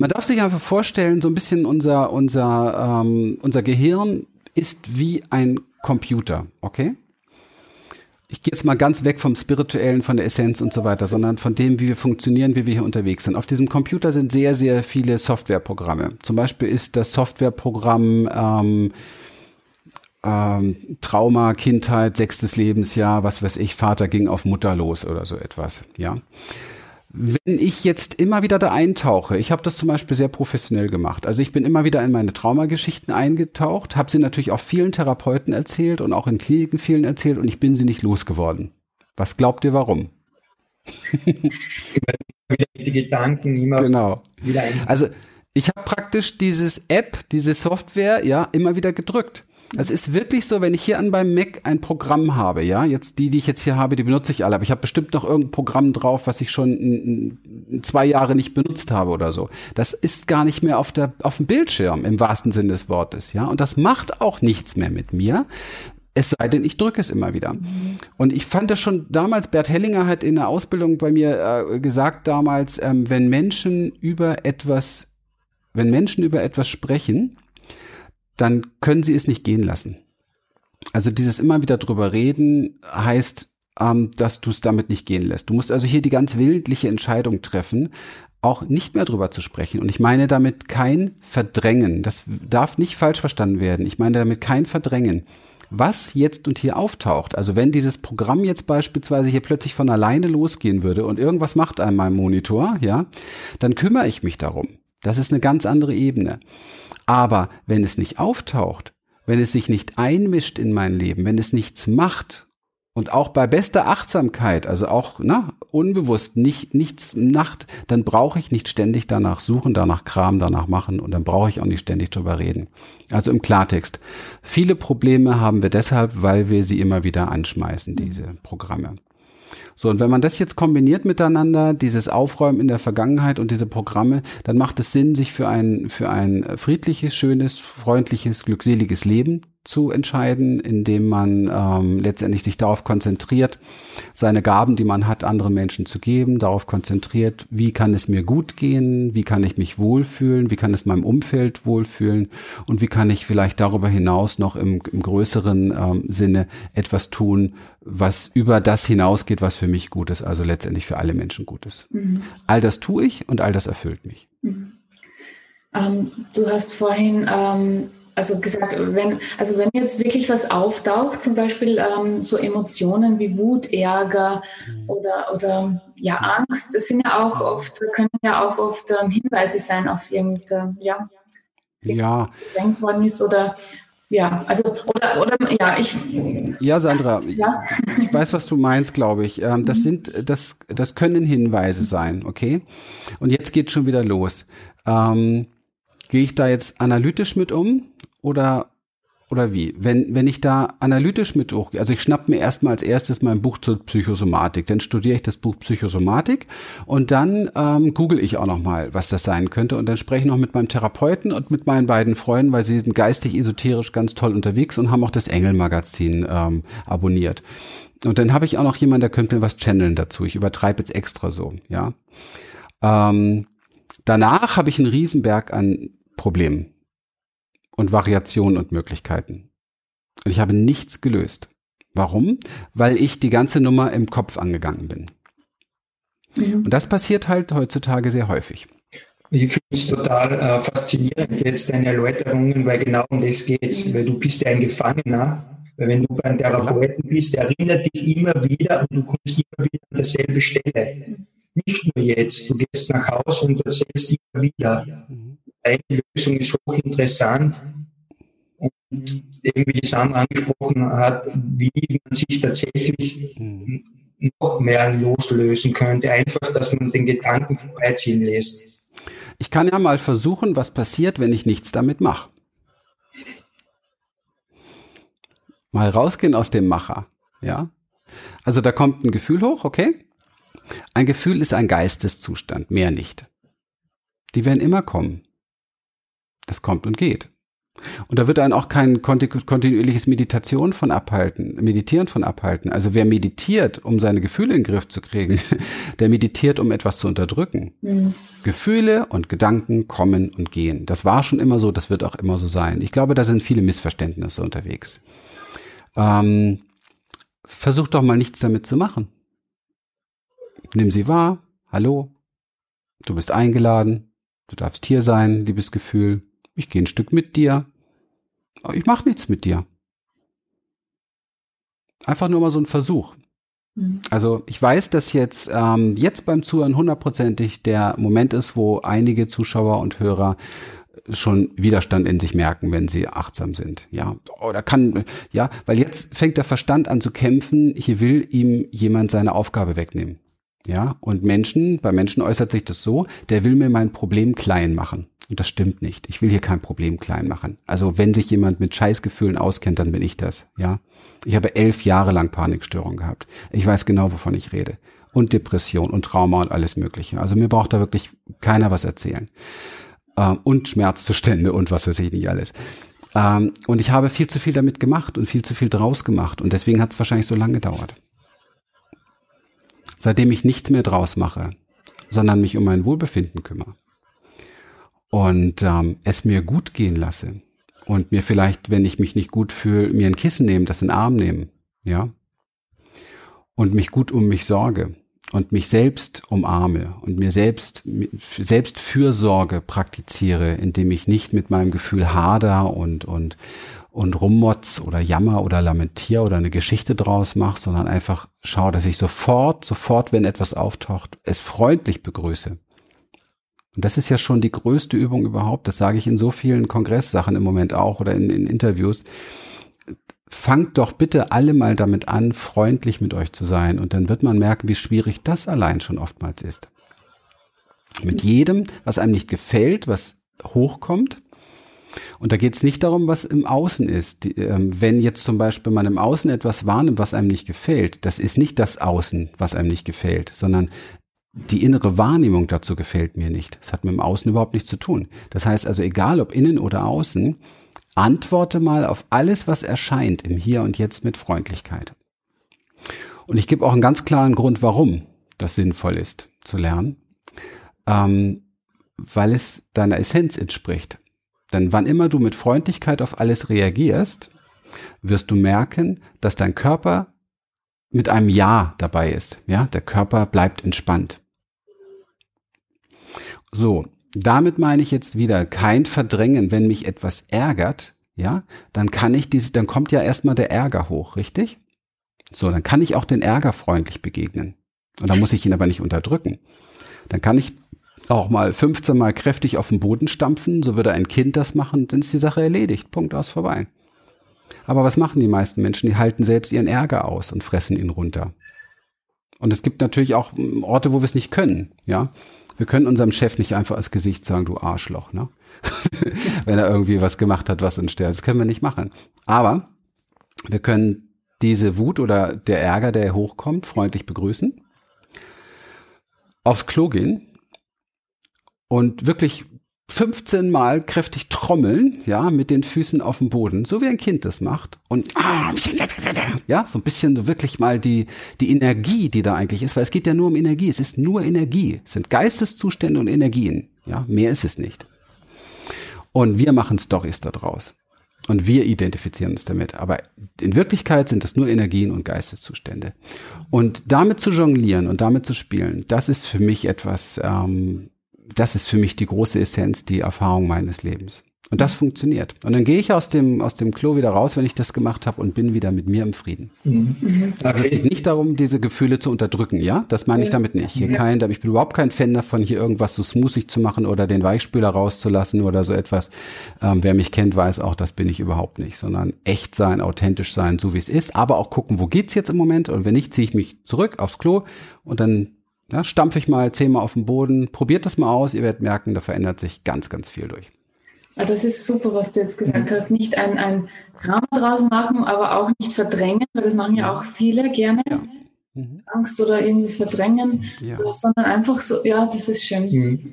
Man darf sich einfach vorstellen, so ein bisschen unser, unser, ähm, unser Gehirn ist wie ein Computer, okay? Ich gehe jetzt mal ganz weg vom Spirituellen, von der Essenz und so weiter, sondern von dem, wie wir funktionieren, wie wir hier unterwegs sind. Auf diesem Computer sind sehr, sehr viele Softwareprogramme. Zum Beispiel ist das Softwareprogramm ähm, ähm, Trauma, Kindheit, sechstes Lebensjahr, was weiß ich, Vater ging auf Mutter los oder so etwas, ja. Wenn ich jetzt immer wieder da eintauche, ich habe das zum Beispiel sehr professionell gemacht. Also ich bin immer wieder in meine Traumageschichten eingetaucht, habe sie natürlich auch vielen Therapeuten erzählt und auch in Kliniken vielen erzählt und ich bin sie nicht losgeworden. Was glaubt ihr, warum? die Gedanken immer genau. wieder ein. Also ich habe praktisch dieses App, diese Software, ja, immer wieder gedrückt. Es ist wirklich so, wenn ich hier an beim Mac ein Programm habe, ja, jetzt die, die ich jetzt hier habe, die benutze ich alle, aber ich habe bestimmt noch irgendein Programm drauf, was ich schon in, in zwei Jahre nicht benutzt habe oder so. Das ist gar nicht mehr auf der auf dem Bildschirm im wahrsten Sinne des Wortes, ja, und das macht auch nichts mehr mit mir. Es sei denn, ich drücke es immer wieder. Und ich fand das schon damals, Bert Hellinger hat in der Ausbildung bei mir äh, gesagt damals, ähm, wenn Menschen über etwas, wenn Menschen über etwas sprechen, dann können sie es nicht gehen lassen. Also dieses immer wieder drüber reden heißt, ähm, dass du es damit nicht gehen lässt. Du musst also hier die ganz willentliche Entscheidung treffen, auch nicht mehr drüber zu sprechen. Und ich meine damit kein Verdrängen. Das darf nicht falsch verstanden werden. Ich meine damit kein Verdrängen. Was jetzt und hier auftaucht, also wenn dieses Programm jetzt beispielsweise hier plötzlich von alleine losgehen würde und irgendwas macht an meinem Monitor, ja, dann kümmere ich mich darum. Das ist eine ganz andere Ebene. Aber wenn es nicht auftaucht, wenn es sich nicht einmischt in mein Leben, wenn es nichts macht und auch bei bester Achtsamkeit, also auch na, ne, unbewusst nicht nichts Nacht, dann brauche ich nicht ständig danach suchen, danach Kram, danach machen und dann brauche ich auch nicht ständig drüber reden. Also im Klartext. Viele Probleme haben wir deshalb, weil wir sie immer wieder anschmeißen, diese Programme. So, und wenn man das jetzt kombiniert miteinander, dieses Aufräumen in der Vergangenheit und diese Programme, dann macht es Sinn, sich für ein, für ein friedliches, schönes, freundliches, glückseliges Leben zu entscheiden, indem man ähm, letztendlich sich darauf konzentriert, seine Gaben, die man hat, anderen Menschen zu geben, darauf konzentriert, wie kann es mir gut gehen, wie kann ich mich wohlfühlen, wie kann es meinem Umfeld wohlfühlen und wie kann ich vielleicht darüber hinaus noch im, im größeren ähm, Sinne etwas tun, was über das hinausgeht, was für mich gut ist, also letztendlich für alle Menschen gut ist. Mhm. All das tue ich und all das erfüllt mich. Mhm. Ähm, du hast vorhin ähm, also gesagt, wenn, also wenn jetzt wirklich was auftaucht, zum Beispiel ähm, so Emotionen wie Wut, Ärger mhm. oder, oder ja, Angst, das sind ja auch oft, können ja auch oft ähm, Hinweise sein auf irgendein, ja, ja. gedenkt worden ist oder ja, also oder, oder ja, ich. Ja, Sandra, ja. ich weiß, was du meinst, glaube ich. Ähm, das mhm. sind, das, das können Hinweise sein, okay? Und jetzt geht schon wieder los. Ähm, Gehe ich da jetzt analytisch mit um oder oder wie? Wenn, wenn ich da analytisch mit hochgehe, also ich schnapp mir erstmal als erstes mein Buch zur Psychosomatik, dann studiere ich das Buch Psychosomatik und dann ähm, google ich auch nochmal, was das sein könnte und dann spreche ich noch mit meinem Therapeuten und mit meinen beiden Freunden, weil sie sind geistig esoterisch ganz toll unterwegs und haben auch das Engel-Magazin ähm, abonniert. Und dann habe ich auch noch jemanden, der könnte mir was channeln dazu. Ich übertreibe jetzt extra so, ja. Ähm, danach habe ich einen Riesenberg an Problemen und Variationen und Möglichkeiten. Und ich habe nichts gelöst. Warum? Weil ich die ganze Nummer im Kopf angegangen bin. Mhm. Und das passiert halt heutzutage sehr häufig. Ich finde es total äh, faszinierend jetzt deine Erläuterungen, weil genau um das geht mhm. Weil du bist ja ein Gefangener. Weil wenn du beim Therapeuten bist, erinnert dich immer wieder und du kommst immer wieder an derselbe Stelle. Nicht nur jetzt, du gehst nach Hause und erzählst immer wieder. Eine Lösung ist hochinteressant. Und eben wie Sam angesprochen hat, wie man sich tatsächlich noch mehr loslösen könnte. Einfach, dass man den Gedanken vorbeiziehen lässt. Ich kann ja mal versuchen, was passiert, wenn ich nichts damit mache. Mal rausgehen aus dem Macher, ja? Also da kommt ein Gefühl hoch, okay? Ein Gefühl ist ein Geisteszustand, mehr nicht. Die werden immer kommen. Das kommt und geht. Und da wird einen auch kein kontinuierliches Meditation von abhalten, Meditieren von abhalten. Also wer meditiert, um seine Gefühle in den Griff zu kriegen, <laughs> der meditiert, um etwas zu unterdrücken. Mhm. Gefühle und Gedanken kommen und gehen. Das war schon immer so, das wird auch immer so sein. Ich glaube, da sind viele Missverständnisse unterwegs. Ähm, versuch doch mal nichts damit zu machen. Nimm sie wahr. Hallo. Du bist eingeladen. Du darfst hier sein, liebes Gefühl. Ich gehe ein Stück mit dir. Aber ich mache nichts mit dir. Einfach nur mal so ein Versuch. Mhm. Also ich weiß, dass jetzt ähm, jetzt beim Zuhören hundertprozentig der Moment ist, wo einige Zuschauer und Hörer schon Widerstand in sich merken, wenn sie achtsam sind. Ja, oder kann ja, weil jetzt fängt der Verstand an zu kämpfen. Hier will ihm jemand seine Aufgabe wegnehmen. Ja, und Menschen, bei Menschen äußert sich das so, der will mir mein Problem klein machen. Und das stimmt nicht. Ich will hier kein Problem klein machen. Also wenn sich jemand mit Scheißgefühlen auskennt, dann bin ich das. Ja. Ich habe elf Jahre lang Panikstörungen gehabt. Ich weiß genau, wovon ich rede. Und Depression und Trauma und alles Mögliche. Also mir braucht da wirklich keiner was erzählen. Ähm, und Schmerzzustände und was weiß ich nicht alles. Ähm, und ich habe viel zu viel damit gemacht und viel zu viel draus gemacht. Und deswegen hat es wahrscheinlich so lange gedauert. Seitdem ich nichts mehr draus mache, sondern mich um mein Wohlbefinden kümmere und ähm, es mir gut gehen lasse. Und mir vielleicht, wenn ich mich nicht gut fühle, mir ein Kissen nehmen, das in den Arm nehmen, ja, und mich gut um mich sorge und mich selbst umarme und mir selbst selbst Fürsorge praktiziere, indem ich nicht mit meinem Gefühl hader und und und rummotz oder jammer oder lamentier oder eine Geschichte draus mache, sondern einfach schaue, dass ich sofort, sofort, wenn etwas auftaucht, es freundlich begrüße und das ist ja schon die größte Übung überhaupt. Das sage ich in so vielen Kongresssachen im Moment auch oder in, in Interviews. Fangt doch bitte alle mal damit an, freundlich mit euch zu sein. Und dann wird man merken, wie schwierig das allein schon oftmals ist. Mit jedem, was einem nicht gefällt, was hochkommt, und da geht es nicht darum, was im Außen ist. Die, ähm, wenn jetzt zum Beispiel man im Außen etwas wahrnimmt, was einem nicht gefällt, das ist nicht das Außen, was einem nicht gefällt, sondern die innere Wahrnehmung dazu gefällt mir nicht. Das hat mit dem Außen überhaupt nichts zu tun. Das heißt also, egal ob innen oder außen, Antworte mal auf alles, was erscheint im Hier und Jetzt mit Freundlichkeit. Und ich gebe auch einen ganz klaren Grund, warum das sinnvoll ist zu lernen, ähm, weil es deiner Essenz entspricht. Denn wann immer du mit Freundlichkeit auf alles reagierst, wirst du merken, dass dein Körper mit einem Ja dabei ist. Ja, der Körper bleibt entspannt. So, damit meine ich jetzt wieder kein Verdrängen, wenn mich etwas ärgert, ja, dann kann ich diese, dann kommt ja erstmal der Ärger hoch, richtig? So, dann kann ich auch den Ärger freundlich begegnen. Und dann muss ich ihn aber nicht unterdrücken. Dann kann ich auch mal 15 Mal kräftig auf den Boden stampfen, so würde ein Kind das machen, dann ist die Sache erledigt. Punkt aus vorbei. Aber was machen die meisten Menschen? Die halten selbst ihren Ärger aus und fressen ihn runter. Und es gibt natürlich auch Orte, wo wir es nicht können, ja. Wir können unserem Chef nicht einfach als Gesicht sagen, du Arschloch, ne? <laughs> Wenn er irgendwie was gemacht hat, was uns stört. Das können wir nicht machen. Aber wir können diese Wut oder der Ärger, der hochkommt, freundlich begrüßen, aufs Klo gehen und wirklich 15 Mal kräftig trommeln, ja, mit den Füßen auf dem Boden, so wie ein Kind das macht. Und ja, so ein bisschen so wirklich mal die, die Energie, die da eigentlich ist, weil es geht ja nur um Energie, es ist nur Energie. Es sind Geisteszustände und Energien. Ja, mehr ist es nicht. Und wir machen Stories daraus. Und wir identifizieren uns damit. Aber in Wirklichkeit sind das nur Energien und Geisteszustände. Und damit zu jonglieren und damit zu spielen, das ist für mich etwas, ähm, das ist für mich die große Essenz, die Erfahrung meines Lebens. Und das funktioniert. Und dann gehe ich aus dem, aus dem Klo wieder raus, wenn ich das gemacht habe und bin wieder mit mir im Frieden. Mhm. Also es geht nicht darum, diese Gefühle zu unterdrücken, ja? Das meine ich damit nicht. Hier kein, ich bin überhaupt kein Fan davon, hier irgendwas so smoothig zu machen oder den Weichspüler rauszulassen oder so etwas. Ähm, wer mich kennt, weiß auch, das bin ich überhaupt nicht, sondern echt sein, authentisch sein, so wie es ist, aber auch gucken, wo geht's jetzt im Moment und wenn nicht, ziehe ich mich zurück aufs Klo und dann ja, stampfe ich mal zehnmal auf den Boden, probiert das mal aus, ihr werdet merken, da verändert sich ganz, ganz viel durch. Das ist super, was du jetzt gesagt hast. Nicht ein, ein Drama draus machen, aber auch nicht verdrängen, weil das machen ja auch viele gerne. Ja. Mhm. Angst oder irgendwas verdrängen, ja. sondern einfach so, ja, das ist schön.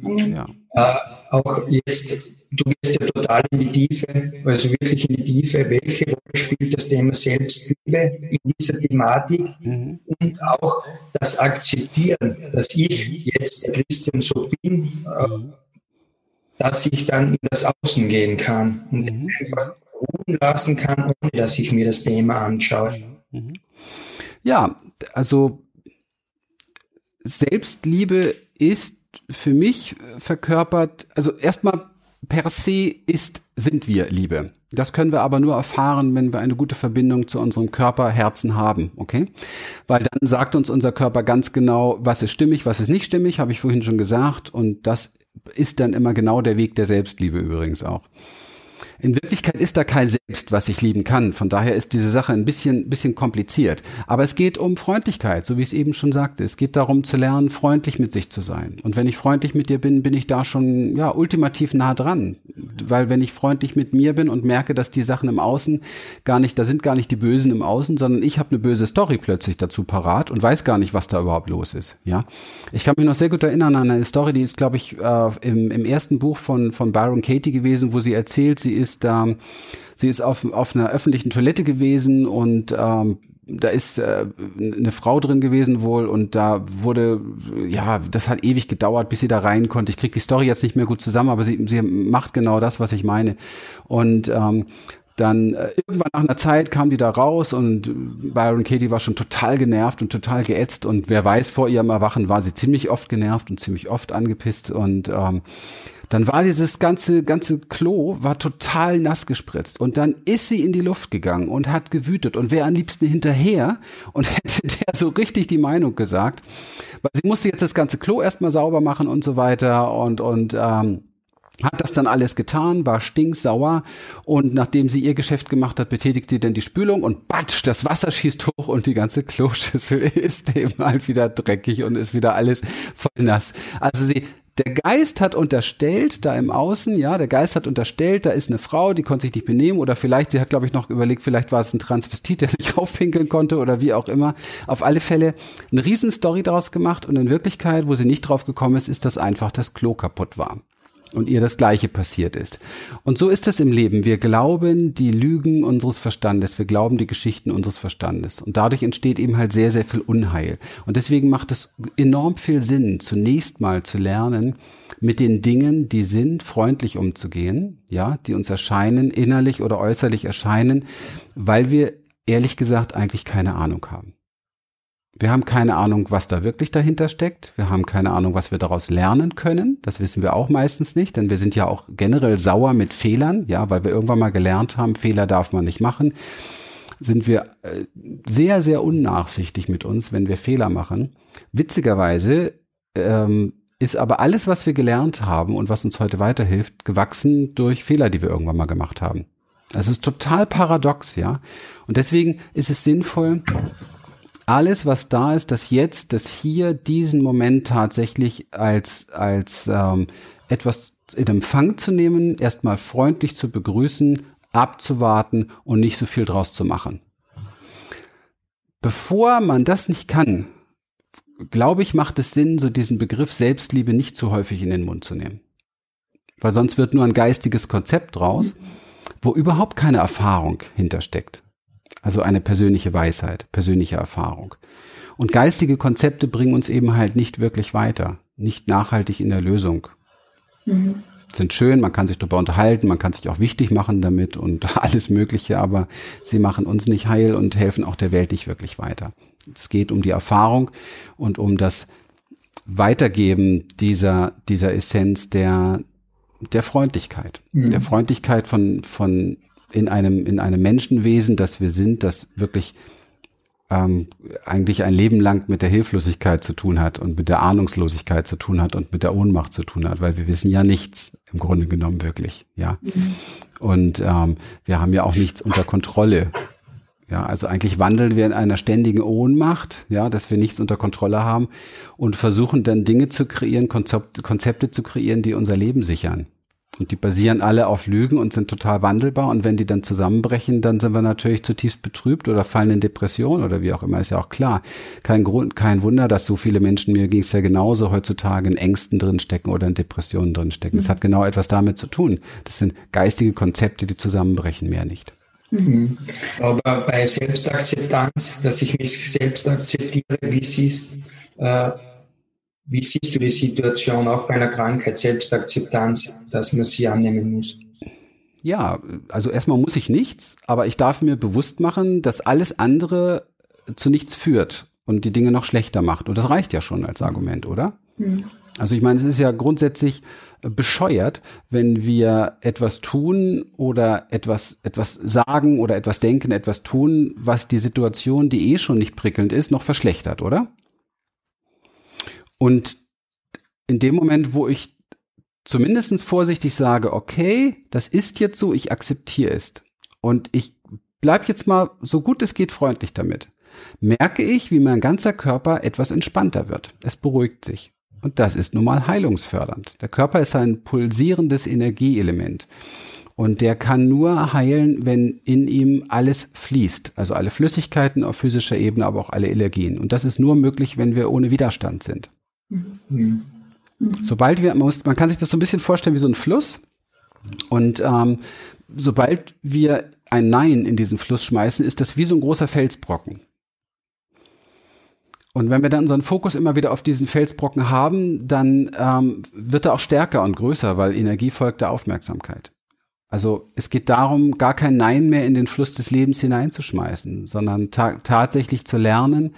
Mhm. Ja. Äh, auch jetzt, du gehst ja total in die Tiefe, also wirklich in die Tiefe, welche Rolle spielt das Thema Selbstliebe in dieser Thematik mhm. und auch das Akzeptieren, dass ich jetzt der Christian so bin, äh, mhm. dass ich dann in das Außen gehen kann und mhm. einfach ruhen lassen kann, ohne dass ich mir das Thema anschaue. Ja, also Selbstliebe ist für mich verkörpert, also erstmal per se ist, sind wir Liebe. Das können wir aber nur erfahren, wenn wir eine gute Verbindung zu unserem Körper, Herzen haben, okay? Weil dann sagt uns unser Körper ganz genau, was ist stimmig, was ist nicht stimmig, habe ich vorhin schon gesagt. Und das ist dann immer genau der Weg der Selbstliebe übrigens auch. In Wirklichkeit ist da kein Selbst, was ich lieben kann. Von daher ist diese Sache ein bisschen, bisschen kompliziert. Aber es geht um Freundlichkeit, so wie ich es eben schon sagte. Es geht darum zu lernen, freundlich mit sich zu sein. Und wenn ich freundlich mit dir bin, bin ich da schon, ja, ultimativ nah dran. Weil wenn ich freundlich mit mir bin und merke, dass die Sachen im Außen gar nicht, da sind gar nicht die Bösen im Außen, sondern ich habe eine böse Story plötzlich dazu parat und weiß gar nicht, was da überhaupt los ist. Ja, ich kann mich noch sehr gut erinnern an eine Story, die ist, glaube ich, äh, im, im ersten Buch von von Byron Katie gewesen, wo sie erzählt, sie ist ist da, sie ist auf, auf einer öffentlichen Toilette gewesen und ähm, da ist äh, eine Frau drin gewesen wohl und da wurde, ja, das hat ewig gedauert, bis sie da rein konnte. Ich krieg die Story jetzt nicht mehr gut zusammen, aber sie, sie macht genau das, was ich meine. Und ähm, dann äh, irgendwann nach einer Zeit kam die da raus und Byron Katie war schon total genervt und total geätzt und wer weiß, vor ihrem Erwachen war sie ziemlich oft genervt und ziemlich oft angepisst und ähm, dann war dieses ganze, ganze Klo war total nass gespritzt. Und dann ist sie in die Luft gegangen und hat gewütet und wäre am liebsten hinterher und <laughs> hätte der so richtig die Meinung gesagt. Weil sie musste jetzt das ganze Klo erstmal sauber machen und so weiter und, und, ähm, hat das dann alles getan, war stinksauer und nachdem sie ihr Geschäft gemacht hat, betätigt sie dann die Spülung und batsch, das Wasser schießt hoch und die ganze Kloschüssel <laughs> ist eben halt wieder dreckig und ist wieder alles voll nass. Also sie der Geist hat unterstellt, da im Außen, ja, der Geist hat unterstellt, da ist eine Frau, die konnte sich nicht benehmen oder vielleicht, sie hat, glaube ich, noch überlegt, vielleicht war es ein Transvestit, <laughs> der nicht aufpinkeln konnte oder wie auch immer. Auf alle Fälle eine Riesenstory daraus gemacht und in Wirklichkeit, wo sie nicht drauf gekommen ist, ist, dass einfach das Klo kaputt war. Und ihr das Gleiche passiert ist. Und so ist es im Leben. Wir glauben die Lügen unseres Verstandes, wir glauben die Geschichten unseres Verstandes. Und dadurch entsteht eben halt sehr, sehr viel Unheil. Und deswegen macht es enorm viel Sinn, zunächst mal zu lernen, mit den Dingen, die sind, freundlich umzugehen, ja, die uns erscheinen, innerlich oder äußerlich erscheinen, weil wir ehrlich gesagt eigentlich keine Ahnung haben. Wir haben keine Ahnung, was da wirklich dahinter steckt. Wir haben keine Ahnung, was wir daraus lernen können. Das wissen wir auch meistens nicht, denn wir sind ja auch generell sauer mit Fehlern, ja, weil wir irgendwann mal gelernt haben, Fehler darf man nicht machen. Sind wir äh, sehr, sehr unnachsichtig mit uns, wenn wir Fehler machen. Witzigerweise ähm, ist aber alles, was wir gelernt haben und was uns heute weiterhilft, gewachsen durch Fehler, die wir irgendwann mal gemacht haben. Das ist total paradox, ja. Und deswegen ist es sinnvoll, alles, was da ist, das jetzt, das hier, diesen Moment tatsächlich als, als ähm, etwas in Empfang zu nehmen, erstmal freundlich zu begrüßen, abzuwarten und nicht so viel draus zu machen. Bevor man das nicht kann, glaube ich, macht es Sinn, so diesen Begriff Selbstliebe nicht zu häufig in den Mund zu nehmen. Weil sonst wird nur ein geistiges Konzept draus, wo überhaupt keine Erfahrung hintersteckt. Also eine persönliche Weisheit, persönliche Erfahrung. Und geistige Konzepte bringen uns eben halt nicht wirklich weiter, nicht nachhaltig in der Lösung. Mhm. Sind schön, man kann sich darüber unterhalten, man kann sich auch wichtig machen damit und <laughs> alles Mögliche, aber sie machen uns nicht heil und helfen auch der Welt nicht wirklich weiter. Es geht um die Erfahrung und um das Weitergeben dieser, dieser Essenz der, der Freundlichkeit. Mhm. Der Freundlichkeit von, von in einem, in einem Menschenwesen, das wir sind, das wirklich ähm, eigentlich ein Leben lang mit der Hilflosigkeit zu tun hat und mit der Ahnungslosigkeit zu tun hat und mit der Ohnmacht zu tun hat, weil wir wissen ja nichts im Grunde genommen wirklich, ja. Mhm. Und ähm, wir haben ja auch nichts unter Kontrolle. Ja, also eigentlich wandeln wir in einer ständigen Ohnmacht, ja, dass wir nichts unter Kontrolle haben und versuchen dann Dinge zu kreieren, Konzept, Konzepte zu kreieren, die unser Leben sichern. Und die basieren alle auf Lügen und sind total wandelbar. Und wenn die dann zusammenbrechen, dann sind wir natürlich zutiefst betrübt oder fallen in Depression oder wie auch immer, ist ja auch klar. Kein Grund, kein Wunder, dass so viele Menschen, mir ging es ja genauso heutzutage, in Ängsten drinstecken oder in Depressionen drinstecken. Das mhm. hat genau etwas damit zu tun. Das sind geistige Konzepte, die zusammenbrechen, mehr nicht. Mhm. Aber bei Selbstakzeptanz, dass ich mich selbst akzeptiere, wie siehst, äh, wie siehst du die Situation auch bei einer Krankheit, Selbstakzeptanz, dass man sie annehmen muss? Ja, also erstmal muss ich nichts, aber ich darf mir bewusst machen, dass alles andere zu nichts führt und die Dinge noch schlechter macht. Und das reicht ja schon als Argument, oder? Mhm. Also ich meine, es ist ja grundsätzlich bescheuert, wenn wir etwas tun oder etwas, etwas sagen oder etwas denken, etwas tun, was die Situation, die eh schon nicht prickelnd ist, noch verschlechtert, oder? Und in dem Moment, wo ich zumindestens vorsichtig sage, okay, das ist jetzt so, ich akzeptiere es. Und ich bleib jetzt mal so gut es geht freundlich damit. Merke ich, wie mein ganzer Körper etwas entspannter wird. Es beruhigt sich. Und das ist nun mal heilungsfördernd. Der Körper ist ein pulsierendes Energieelement. Und der kann nur heilen, wenn in ihm alles fließt. Also alle Flüssigkeiten auf physischer Ebene, aber auch alle Energien. Und das ist nur möglich, wenn wir ohne Widerstand sind. Mhm. Sobald wir, man, kann sich das so ein bisschen vorstellen wie so ein Fluss. Und ähm, sobald wir ein Nein in diesen Fluss schmeißen, ist das wie so ein großer Felsbrocken. Und wenn wir dann unseren Fokus immer wieder auf diesen Felsbrocken haben, dann ähm, wird er auch stärker und größer, weil Energie folgt der Aufmerksamkeit. Also es geht darum, gar kein Nein mehr in den Fluss des Lebens hineinzuschmeißen, sondern ta tatsächlich zu lernen,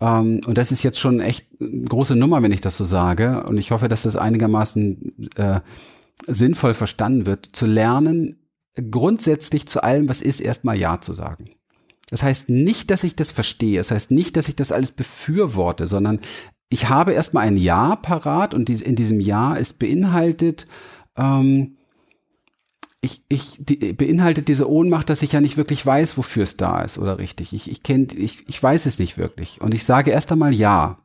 ähm, und das ist jetzt schon echt eine große Nummer, wenn ich das so sage. Und ich hoffe, dass das einigermaßen äh, sinnvoll verstanden wird, zu lernen, grundsätzlich zu allem, was ist, erstmal Ja zu sagen. Das heißt nicht, dass ich das verstehe. Das heißt nicht, dass ich das alles befürworte, sondern ich habe erstmal ein Ja parat und in diesem Ja ist beinhaltet, ähm, ich, ich die, beinhaltet diese Ohnmacht, dass ich ja nicht wirklich weiß, wofür es da ist oder richtig. Ich, ich kenne, ich, ich weiß es nicht wirklich. Und ich sage erst einmal ja.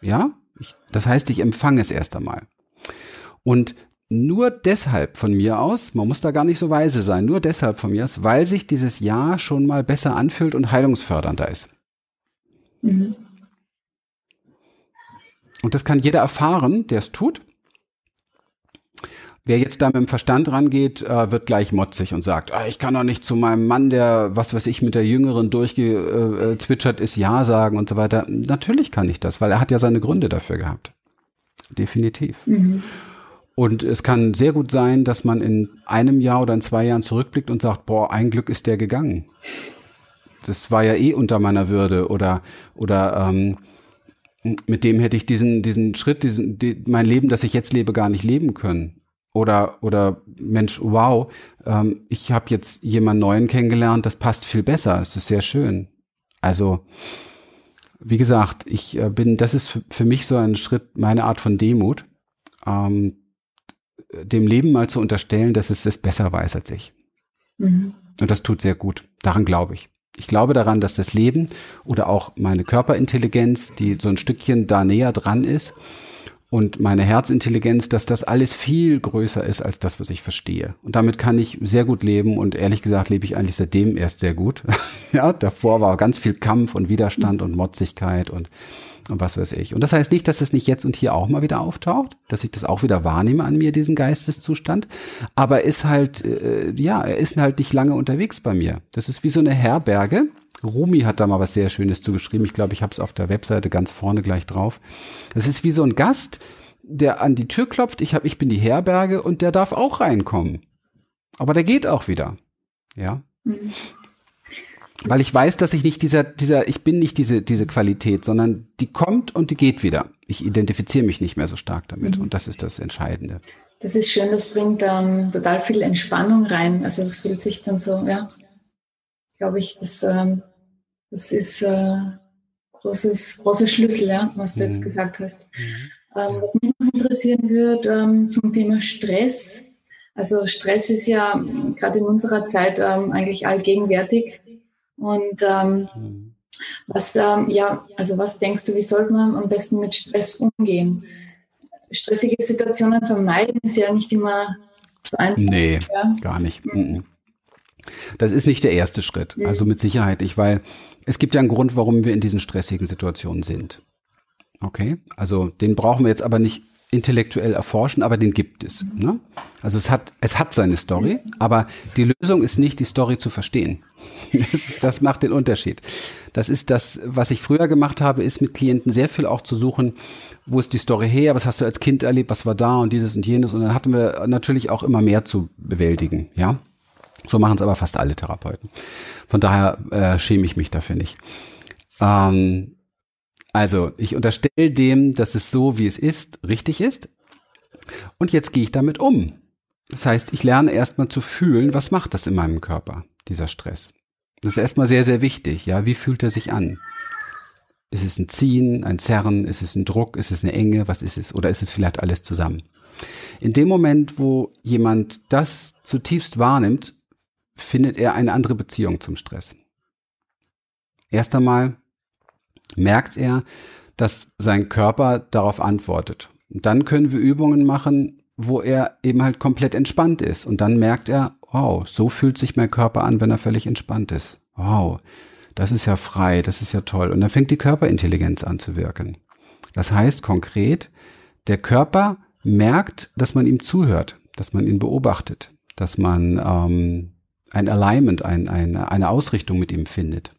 Ja? Ich, das heißt, ich empfange es erst einmal. Und nur deshalb von mir aus, man muss da gar nicht so weise sein, nur deshalb von mir aus, weil sich dieses Ja schon mal besser anfühlt und heilungsfördernder ist. Mhm. Und das kann jeder erfahren, der es tut Wer jetzt da mit dem Verstand rangeht, äh, wird gleich motzig und sagt, ah, ich kann doch nicht zu meinem Mann, der, was weiß ich, mit der Jüngeren durchgezwitschert ist, Ja sagen und so weiter. Natürlich kann ich das, weil er hat ja seine Gründe dafür gehabt. Definitiv. Mhm. Und es kann sehr gut sein, dass man in einem Jahr oder in zwei Jahren zurückblickt und sagt, boah, ein Glück ist der gegangen. Das war ja eh unter meiner Würde oder, oder ähm, mit dem hätte ich diesen, diesen Schritt, diesen, die, mein Leben, das ich jetzt lebe, gar nicht leben können. Oder, oder Mensch, wow, ähm, ich habe jetzt jemanden Neuen kennengelernt, das passt viel besser, es ist sehr schön. Also, wie gesagt, ich äh, bin, das ist für mich so ein Schritt, meine Art von Demut, ähm, dem Leben mal zu unterstellen, dass es es besser weiß als ich. Mhm. Und das tut sehr gut. Daran glaube ich. Ich glaube daran, dass das Leben oder auch meine Körperintelligenz, die so ein Stückchen da näher dran ist, und meine Herzintelligenz, dass das alles viel größer ist als das, was ich verstehe. Und damit kann ich sehr gut leben und ehrlich gesagt lebe ich eigentlich seitdem erst sehr gut. <laughs> ja, davor war ganz viel Kampf und Widerstand und Motzigkeit und, und was weiß ich. Und das heißt nicht, dass es nicht jetzt und hier auch mal wieder auftaucht, dass ich das auch wieder wahrnehme an mir, diesen Geisteszustand. Aber ist halt, äh, ja, er ist halt nicht lange unterwegs bei mir. Das ist wie so eine Herberge, Rumi hat da mal was sehr Schönes zugeschrieben. Ich glaube, ich habe es auf der Webseite ganz vorne gleich drauf. Das ist wie so ein Gast, der an die Tür klopft. Ich hab, ich bin die Herberge und der darf auch reinkommen. Aber der geht auch wieder. Ja. Mhm. Weil ich weiß, dass ich nicht dieser, dieser, ich bin nicht diese, diese Qualität, sondern die kommt und die geht wieder. Ich identifiziere mich nicht mehr so stark damit. Mhm. Und das ist das Entscheidende. Das ist schön, das bringt ähm, total viel Entspannung rein. Also es fühlt sich dann so, ja, glaube ich, das, ähm, das ist äh, großes, großer Schlüssel, ja, was du mhm. jetzt gesagt hast. Mhm. Ähm, was mich noch interessieren würde ähm, zum Thema Stress. Also Stress ist ja gerade in unserer Zeit ähm, eigentlich allgegenwärtig. Und ähm, mhm. was, ähm, ja, also was denkst du, wie sollte man am besten mit Stress umgehen? Stressige Situationen vermeiden ist ja nicht immer so einfach. Nee, ja? gar nicht. Mhm. Mhm. Das ist nicht der erste Schritt. Mhm. Also mit Sicherheit nicht, weil es gibt ja einen Grund, warum wir in diesen stressigen Situationen sind. Okay, also den brauchen wir jetzt aber nicht intellektuell erforschen, aber den gibt es. Ne? Also es hat, es hat seine Story, aber die Lösung ist nicht, die Story zu verstehen. <laughs> Das, das, macht den Unterschied. Das ist das, was ich früher gemacht habe, ist mit Klienten sehr viel auch zu suchen, wo ist die Story her, was hast du als Kind erlebt, was war da und dieses und jenes. Und dann hatten wir natürlich auch immer mehr zu bewältigen, ja. So machen es aber fast alle Therapeuten. Von daher äh, schäme ich mich dafür nicht. Ähm, also, ich unterstelle dem, dass es so, wie es ist, richtig ist. Und jetzt gehe ich damit um. Das heißt, ich lerne erstmal zu fühlen, was macht das in meinem Körper, dieser Stress. Das ist erstmal sehr, sehr wichtig. Ja, wie fühlt er sich an? Ist es ein Ziehen, ein Zerren? Ist es ein Druck? Ist es eine Enge? Was ist es? Oder ist es vielleicht alles zusammen? In dem Moment, wo jemand das zutiefst wahrnimmt, findet er eine andere Beziehung zum Stress. Erst einmal merkt er, dass sein Körper darauf antwortet. Und dann können wir Übungen machen, wo er eben halt komplett entspannt ist. Und dann merkt er, wow, so fühlt sich mein Körper an, wenn er völlig entspannt ist. Wow, das ist ja frei, das ist ja toll. Und dann fängt die Körperintelligenz an zu wirken. Das heißt konkret, der Körper merkt, dass man ihm zuhört, dass man ihn beobachtet, dass man ähm, ein Alignment, ein, ein, eine Ausrichtung mit ihm findet.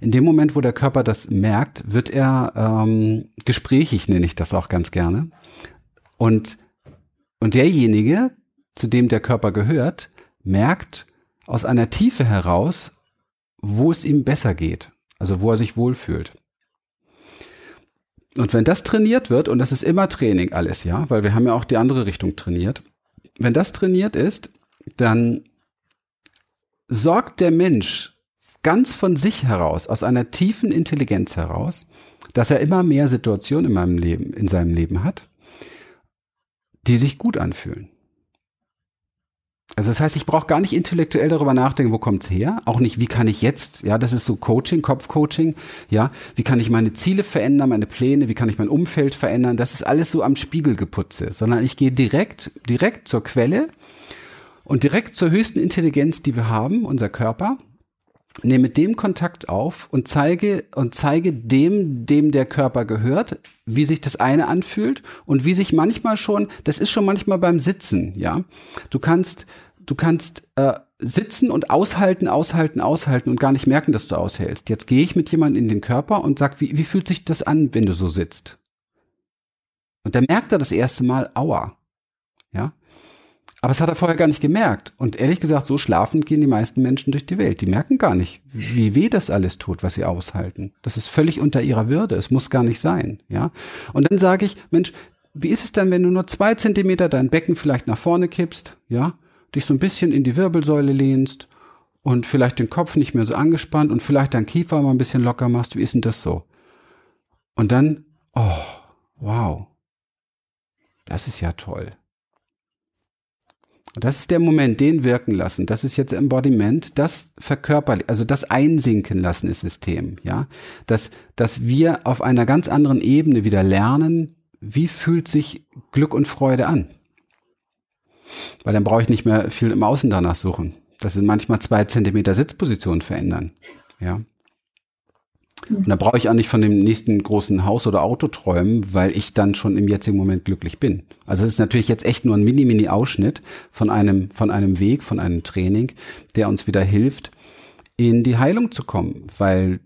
In dem Moment, wo der Körper das merkt, wird er ähm, gesprächig, nenne ich das auch ganz gerne. Und, und derjenige, zu dem der Körper gehört, merkt aus einer Tiefe heraus, wo es ihm besser geht, also wo er sich wohlfühlt. Und wenn das trainiert wird, und das ist immer Training alles, ja, weil wir haben ja auch die andere Richtung trainiert, wenn das trainiert ist, dann sorgt der Mensch ganz von sich heraus, aus einer tiefen Intelligenz heraus, dass er immer mehr Situationen in meinem Leben, in seinem Leben hat, die sich gut anfühlen. Also das heißt, ich brauche gar nicht intellektuell darüber nachdenken, wo kommt's her? Auch nicht, wie kann ich jetzt, ja, das ist so Coaching, Kopfcoaching, ja, wie kann ich meine Ziele verändern, meine Pläne, wie kann ich mein Umfeld verändern? Das ist alles so am Spiegel geputze, sondern ich gehe direkt, direkt zur Quelle und direkt zur höchsten Intelligenz, die wir haben, unser Körper, nehme dem Kontakt auf und zeige und zeige dem, dem der Körper gehört, wie sich das eine anfühlt und wie sich manchmal schon, das ist schon manchmal beim Sitzen, ja. Du kannst, du kannst äh, sitzen und aushalten, aushalten, aushalten und gar nicht merken, dass du aushältst. Jetzt gehe ich mit jemandem in den Körper und sag, wie, wie fühlt sich das an, wenn du so sitzt? Und dann merkt er das erste Mal, aua. Aber es hat er vorher gar nicht gemerkt. Und ehrlich gesagt, so schlafend gehen die meisten Menschen durch die Welt. Die merken gar nicht, wie weh das alles tut, was sie aushalten. Das ist völlig unter ihrer Würde. Es muss gar nicht sein. Ja. Und dann sage ich, Mensch, wie ist es denn, wenn du nur zwei Zentimeter dein Becken vielleicht nach vorne kippst? Ja. Dich so ein bisschen in die Wirbelsäule lehnst und vielleicht den Kopf nicht mehr so angespannt und vielleicht dein Kiefer mal ein bisschen locker machst. Wie ist denn das so? Und dann, oh, wow. Das ist ja toll. Das ist der Moment, den wirken lassen. Das ist jetzt Embodiment, das verkörperlich, also das einsinken lassen ist System, ja. Dass, dass wir auf einer ganz anderen Ebene wieder lernen, wie fühlt sich Glück und Freude an. Weil dann brauche ich nicht mehr viel im Außen danach suchen. Das sind manchmal zwei Zentimeter Sitzposition verändern, ja. Und da brauche ich auch nicht von dem nächsten großen Haus oder Auto träumen, weil ich dann schon im jetzigen Moment glücklich bin. Also es ist natürlich jetzt echt nur ein Mini-Mini-Ausschnitt von einem, von einem Weg, von einem Training, der uns wieder hilft, in die Heilung zu kommen, weil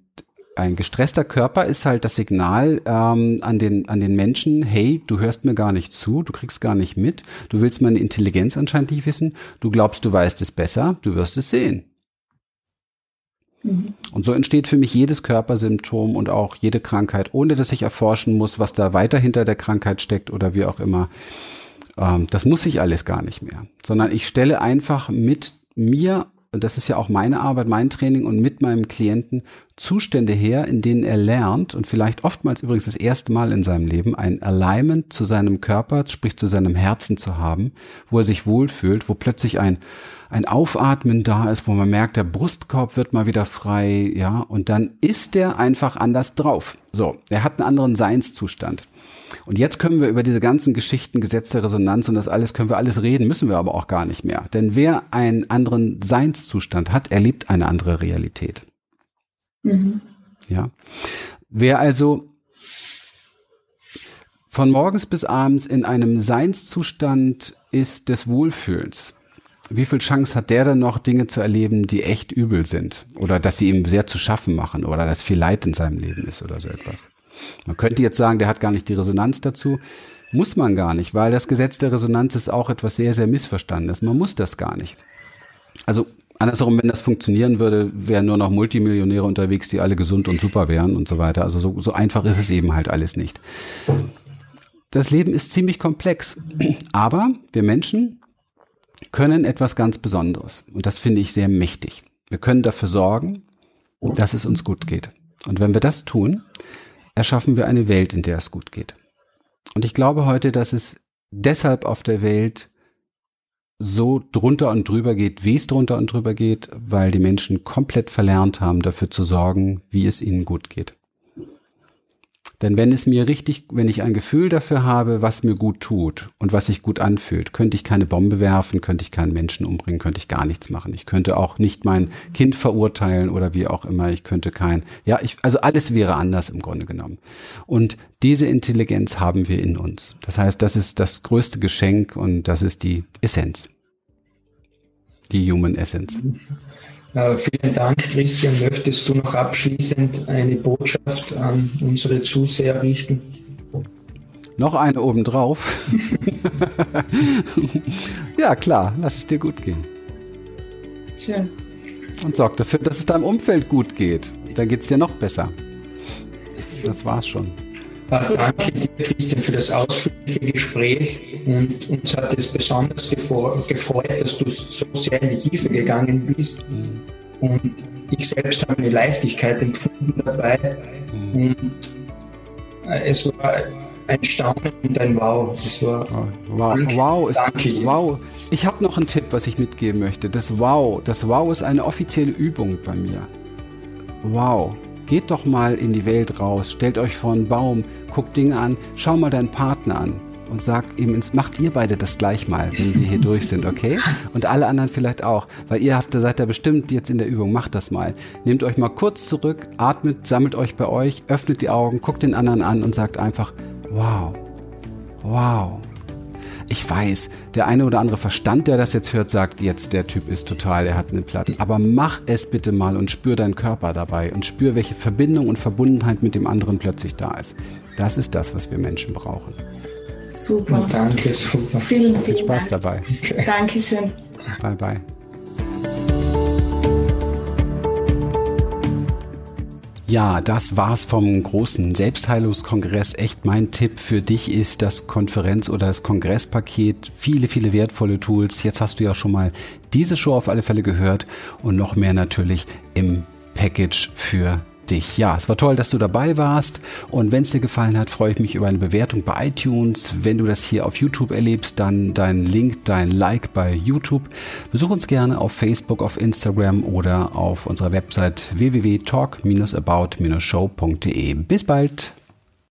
ein gestresster Körper ist halt das Signal ähm, an, den, an den Menschen, hey, du hörst mir gar nicht zu, du kriegst gar nicht mit, du willst meine Intelligenz anscheinend nicht wissen, du glaubst, du weißt es besser, du wirst es sehen. Mhm. Und so entsteht für mich jedes Körpersymptom und auch jede Krankheit, ohne dass ich erforschen muss, was da weiter hinter der Krankheit steckt oder wie auch immer. Ähm, das muss ich alles gar nicht mehr, sondern ich stelle einfach mit mir und das ist ja auch meine Arbeit, mein Training und mit meinem Klienten Zustände her, in denen er lernt und vielleicht oftmals übrigens das erste Mal in seinem Leben ein Alignment zu seinem Körper, sprich zu seinem Herzen zu haben, wo er sich wohlfühlt, wo plötzlich ein, ein Aufatmen da ist, wo man merkt, der Brustkorb wird mal wieder frei, ja, und dann ist er einfach anders drauf. So, er hat einen anderen Seinszustand. Und jetzt können wir über diese ganzen Geschichten, Gesetze Resonanz und das alles, können wir alles reden, müssen wir aber auch gar nicht mehr. Denn wer einen anderen Seinszustand hat, erlebt eine andere Realität. Mhm. Ja. Wer also von morgens bis abends in einem Seinszustand ist des Wohlfühlens, wie viel Chance hat der denn noch, Dinge zu erleben, die echt übel sind? Oder dass sie ihm sehr zu schaffen machen oder dass viel Leid in seinem Leben ist oder so etwas? Man könnte jetzt sagen, der hat gar nicht die Resonanz dazu. Muss man gar nicht, weil das Gesetz der Resonanz ist auch etwas sehr, sehr Missverstandenes. Man muss das gar nicht. Also andersherum, wenn das funktionieren würde, wären nur noch Multimillionäre unterwegs, die alle gesund und super wären und so weiter. Also so, so einfach ist es eben halt alles nicht. Das Leben ist ziemlich komplex, aber wir Menschen können etwas ganz Besonderes und das finde ich sehr mächtig. Wir können dafür sorgen, dass es uns gut geht. Und wenn wir das tun, erschaffen wir eine Welt, in der es gut geht. Und ich glaube heute, dass es deshalb auf der Welt so drunter und drüber geht, wie es drunter und drüber geht, weil die Menschen komplett verlernt haben, dafür zu sorgen, wie es ihnen gut geht. Denn wenn es mir richtig, wenn ich ein Gefühl dafür habe, was mir gut tut und was sich gut anfühlt, könnte ich keine Bombe werfen, könnte ich keinen Menschen umbringen, könnte ich gar nichts machen. Ich könnte auch nicht mein Kind verurteilen oder wie auch immer. Ich könnte kein, ja, ich, also alles wäre anders im Grunde genommen. Und diese Intelligenz haben wir in uns. Das heißt, das ist das größte Geschenk und das ist die Essenz. Die Human Essence. Äh, vielen Dank, Christian. Möchtest du noch abschließend eine Botschaft an unsere Zuseher richten? Noch eine obendrauf. <laughs> ja, klar, lass es dir gut gehen. Schön. Und sorg dafür, dass es deinem Umfeld gut geht. Dann geht es dir noch besser. Das war's schon. Also danke dir, Christian, für das ausführliche Gespräch. Und uns hat es besonders gefreut, dass du so sehr in die Tiefe gegangen bist. Und ich selbst habe eine Leichtigkeit empfunden dabei. Und äh, es war ein Staunen und ein Wow. Es war wow, danke, wow, ist, danke wow. Ich habe noch einen Tipp, was ich mitgeben möchte. Das Wow, das Wow ist eine offizielle Übung bei mir. Wow. Geht doch mal in die Welt raus, stellt euch vor einen Baum, guckt Dinge an, schau mal deinen Partner an und sag ihm ins, macht ihr beide das gleich mal, wenn wir hier durch sind, okay? Und alle anderen vielleicht auch, weil ihr habt, seid ja bestimmt jetzt in der Übung, macht das mal. Nehmt euch mal kurz zurück, atmet, sammelt euch bei euch, öffnet die Augen, guckt den anderen an und sagt einfach, wow, wow. Ich weiß, der eine oder andere Verstand, der das jetzt hört, sagt jetzt, der Typ ist total, er hat eine Platte. Aber mach es bitte mal und spür deinen Körper dabei und spür, welche Verbindung und Verbundenheit mit dem anderen plötzlich da ist. Das ist das, was wir Menschen brauchen. Super. Danke, super. Vielen, vielen Viel Spaß Dank. dabei. Okay. Dankeschön. Bye, bye. Ja, das war's vom großen Selbstheilungskongress. Echt mein Tipp für dich ist das Konferenz- oder das Kongresspaket. Viele, viele wertvolle Tools. Jetzt hast du ja schon mal diese Show auf alle Fälle gehört und noch mehr natürlich im Package für dich. Ja, es war toll, dass du dabei warst. Und wenn es dir gefallen hat, freue ich mich über eine Bewertung bei iTunes. Wenn du das hier auf YouTube erlebst, dann dein Link, dein Like bei YouTube. Besuch uns gerne auf Facebook, auf Instagram oder auf unserer Website www.talk-about-show.de. Bis bald.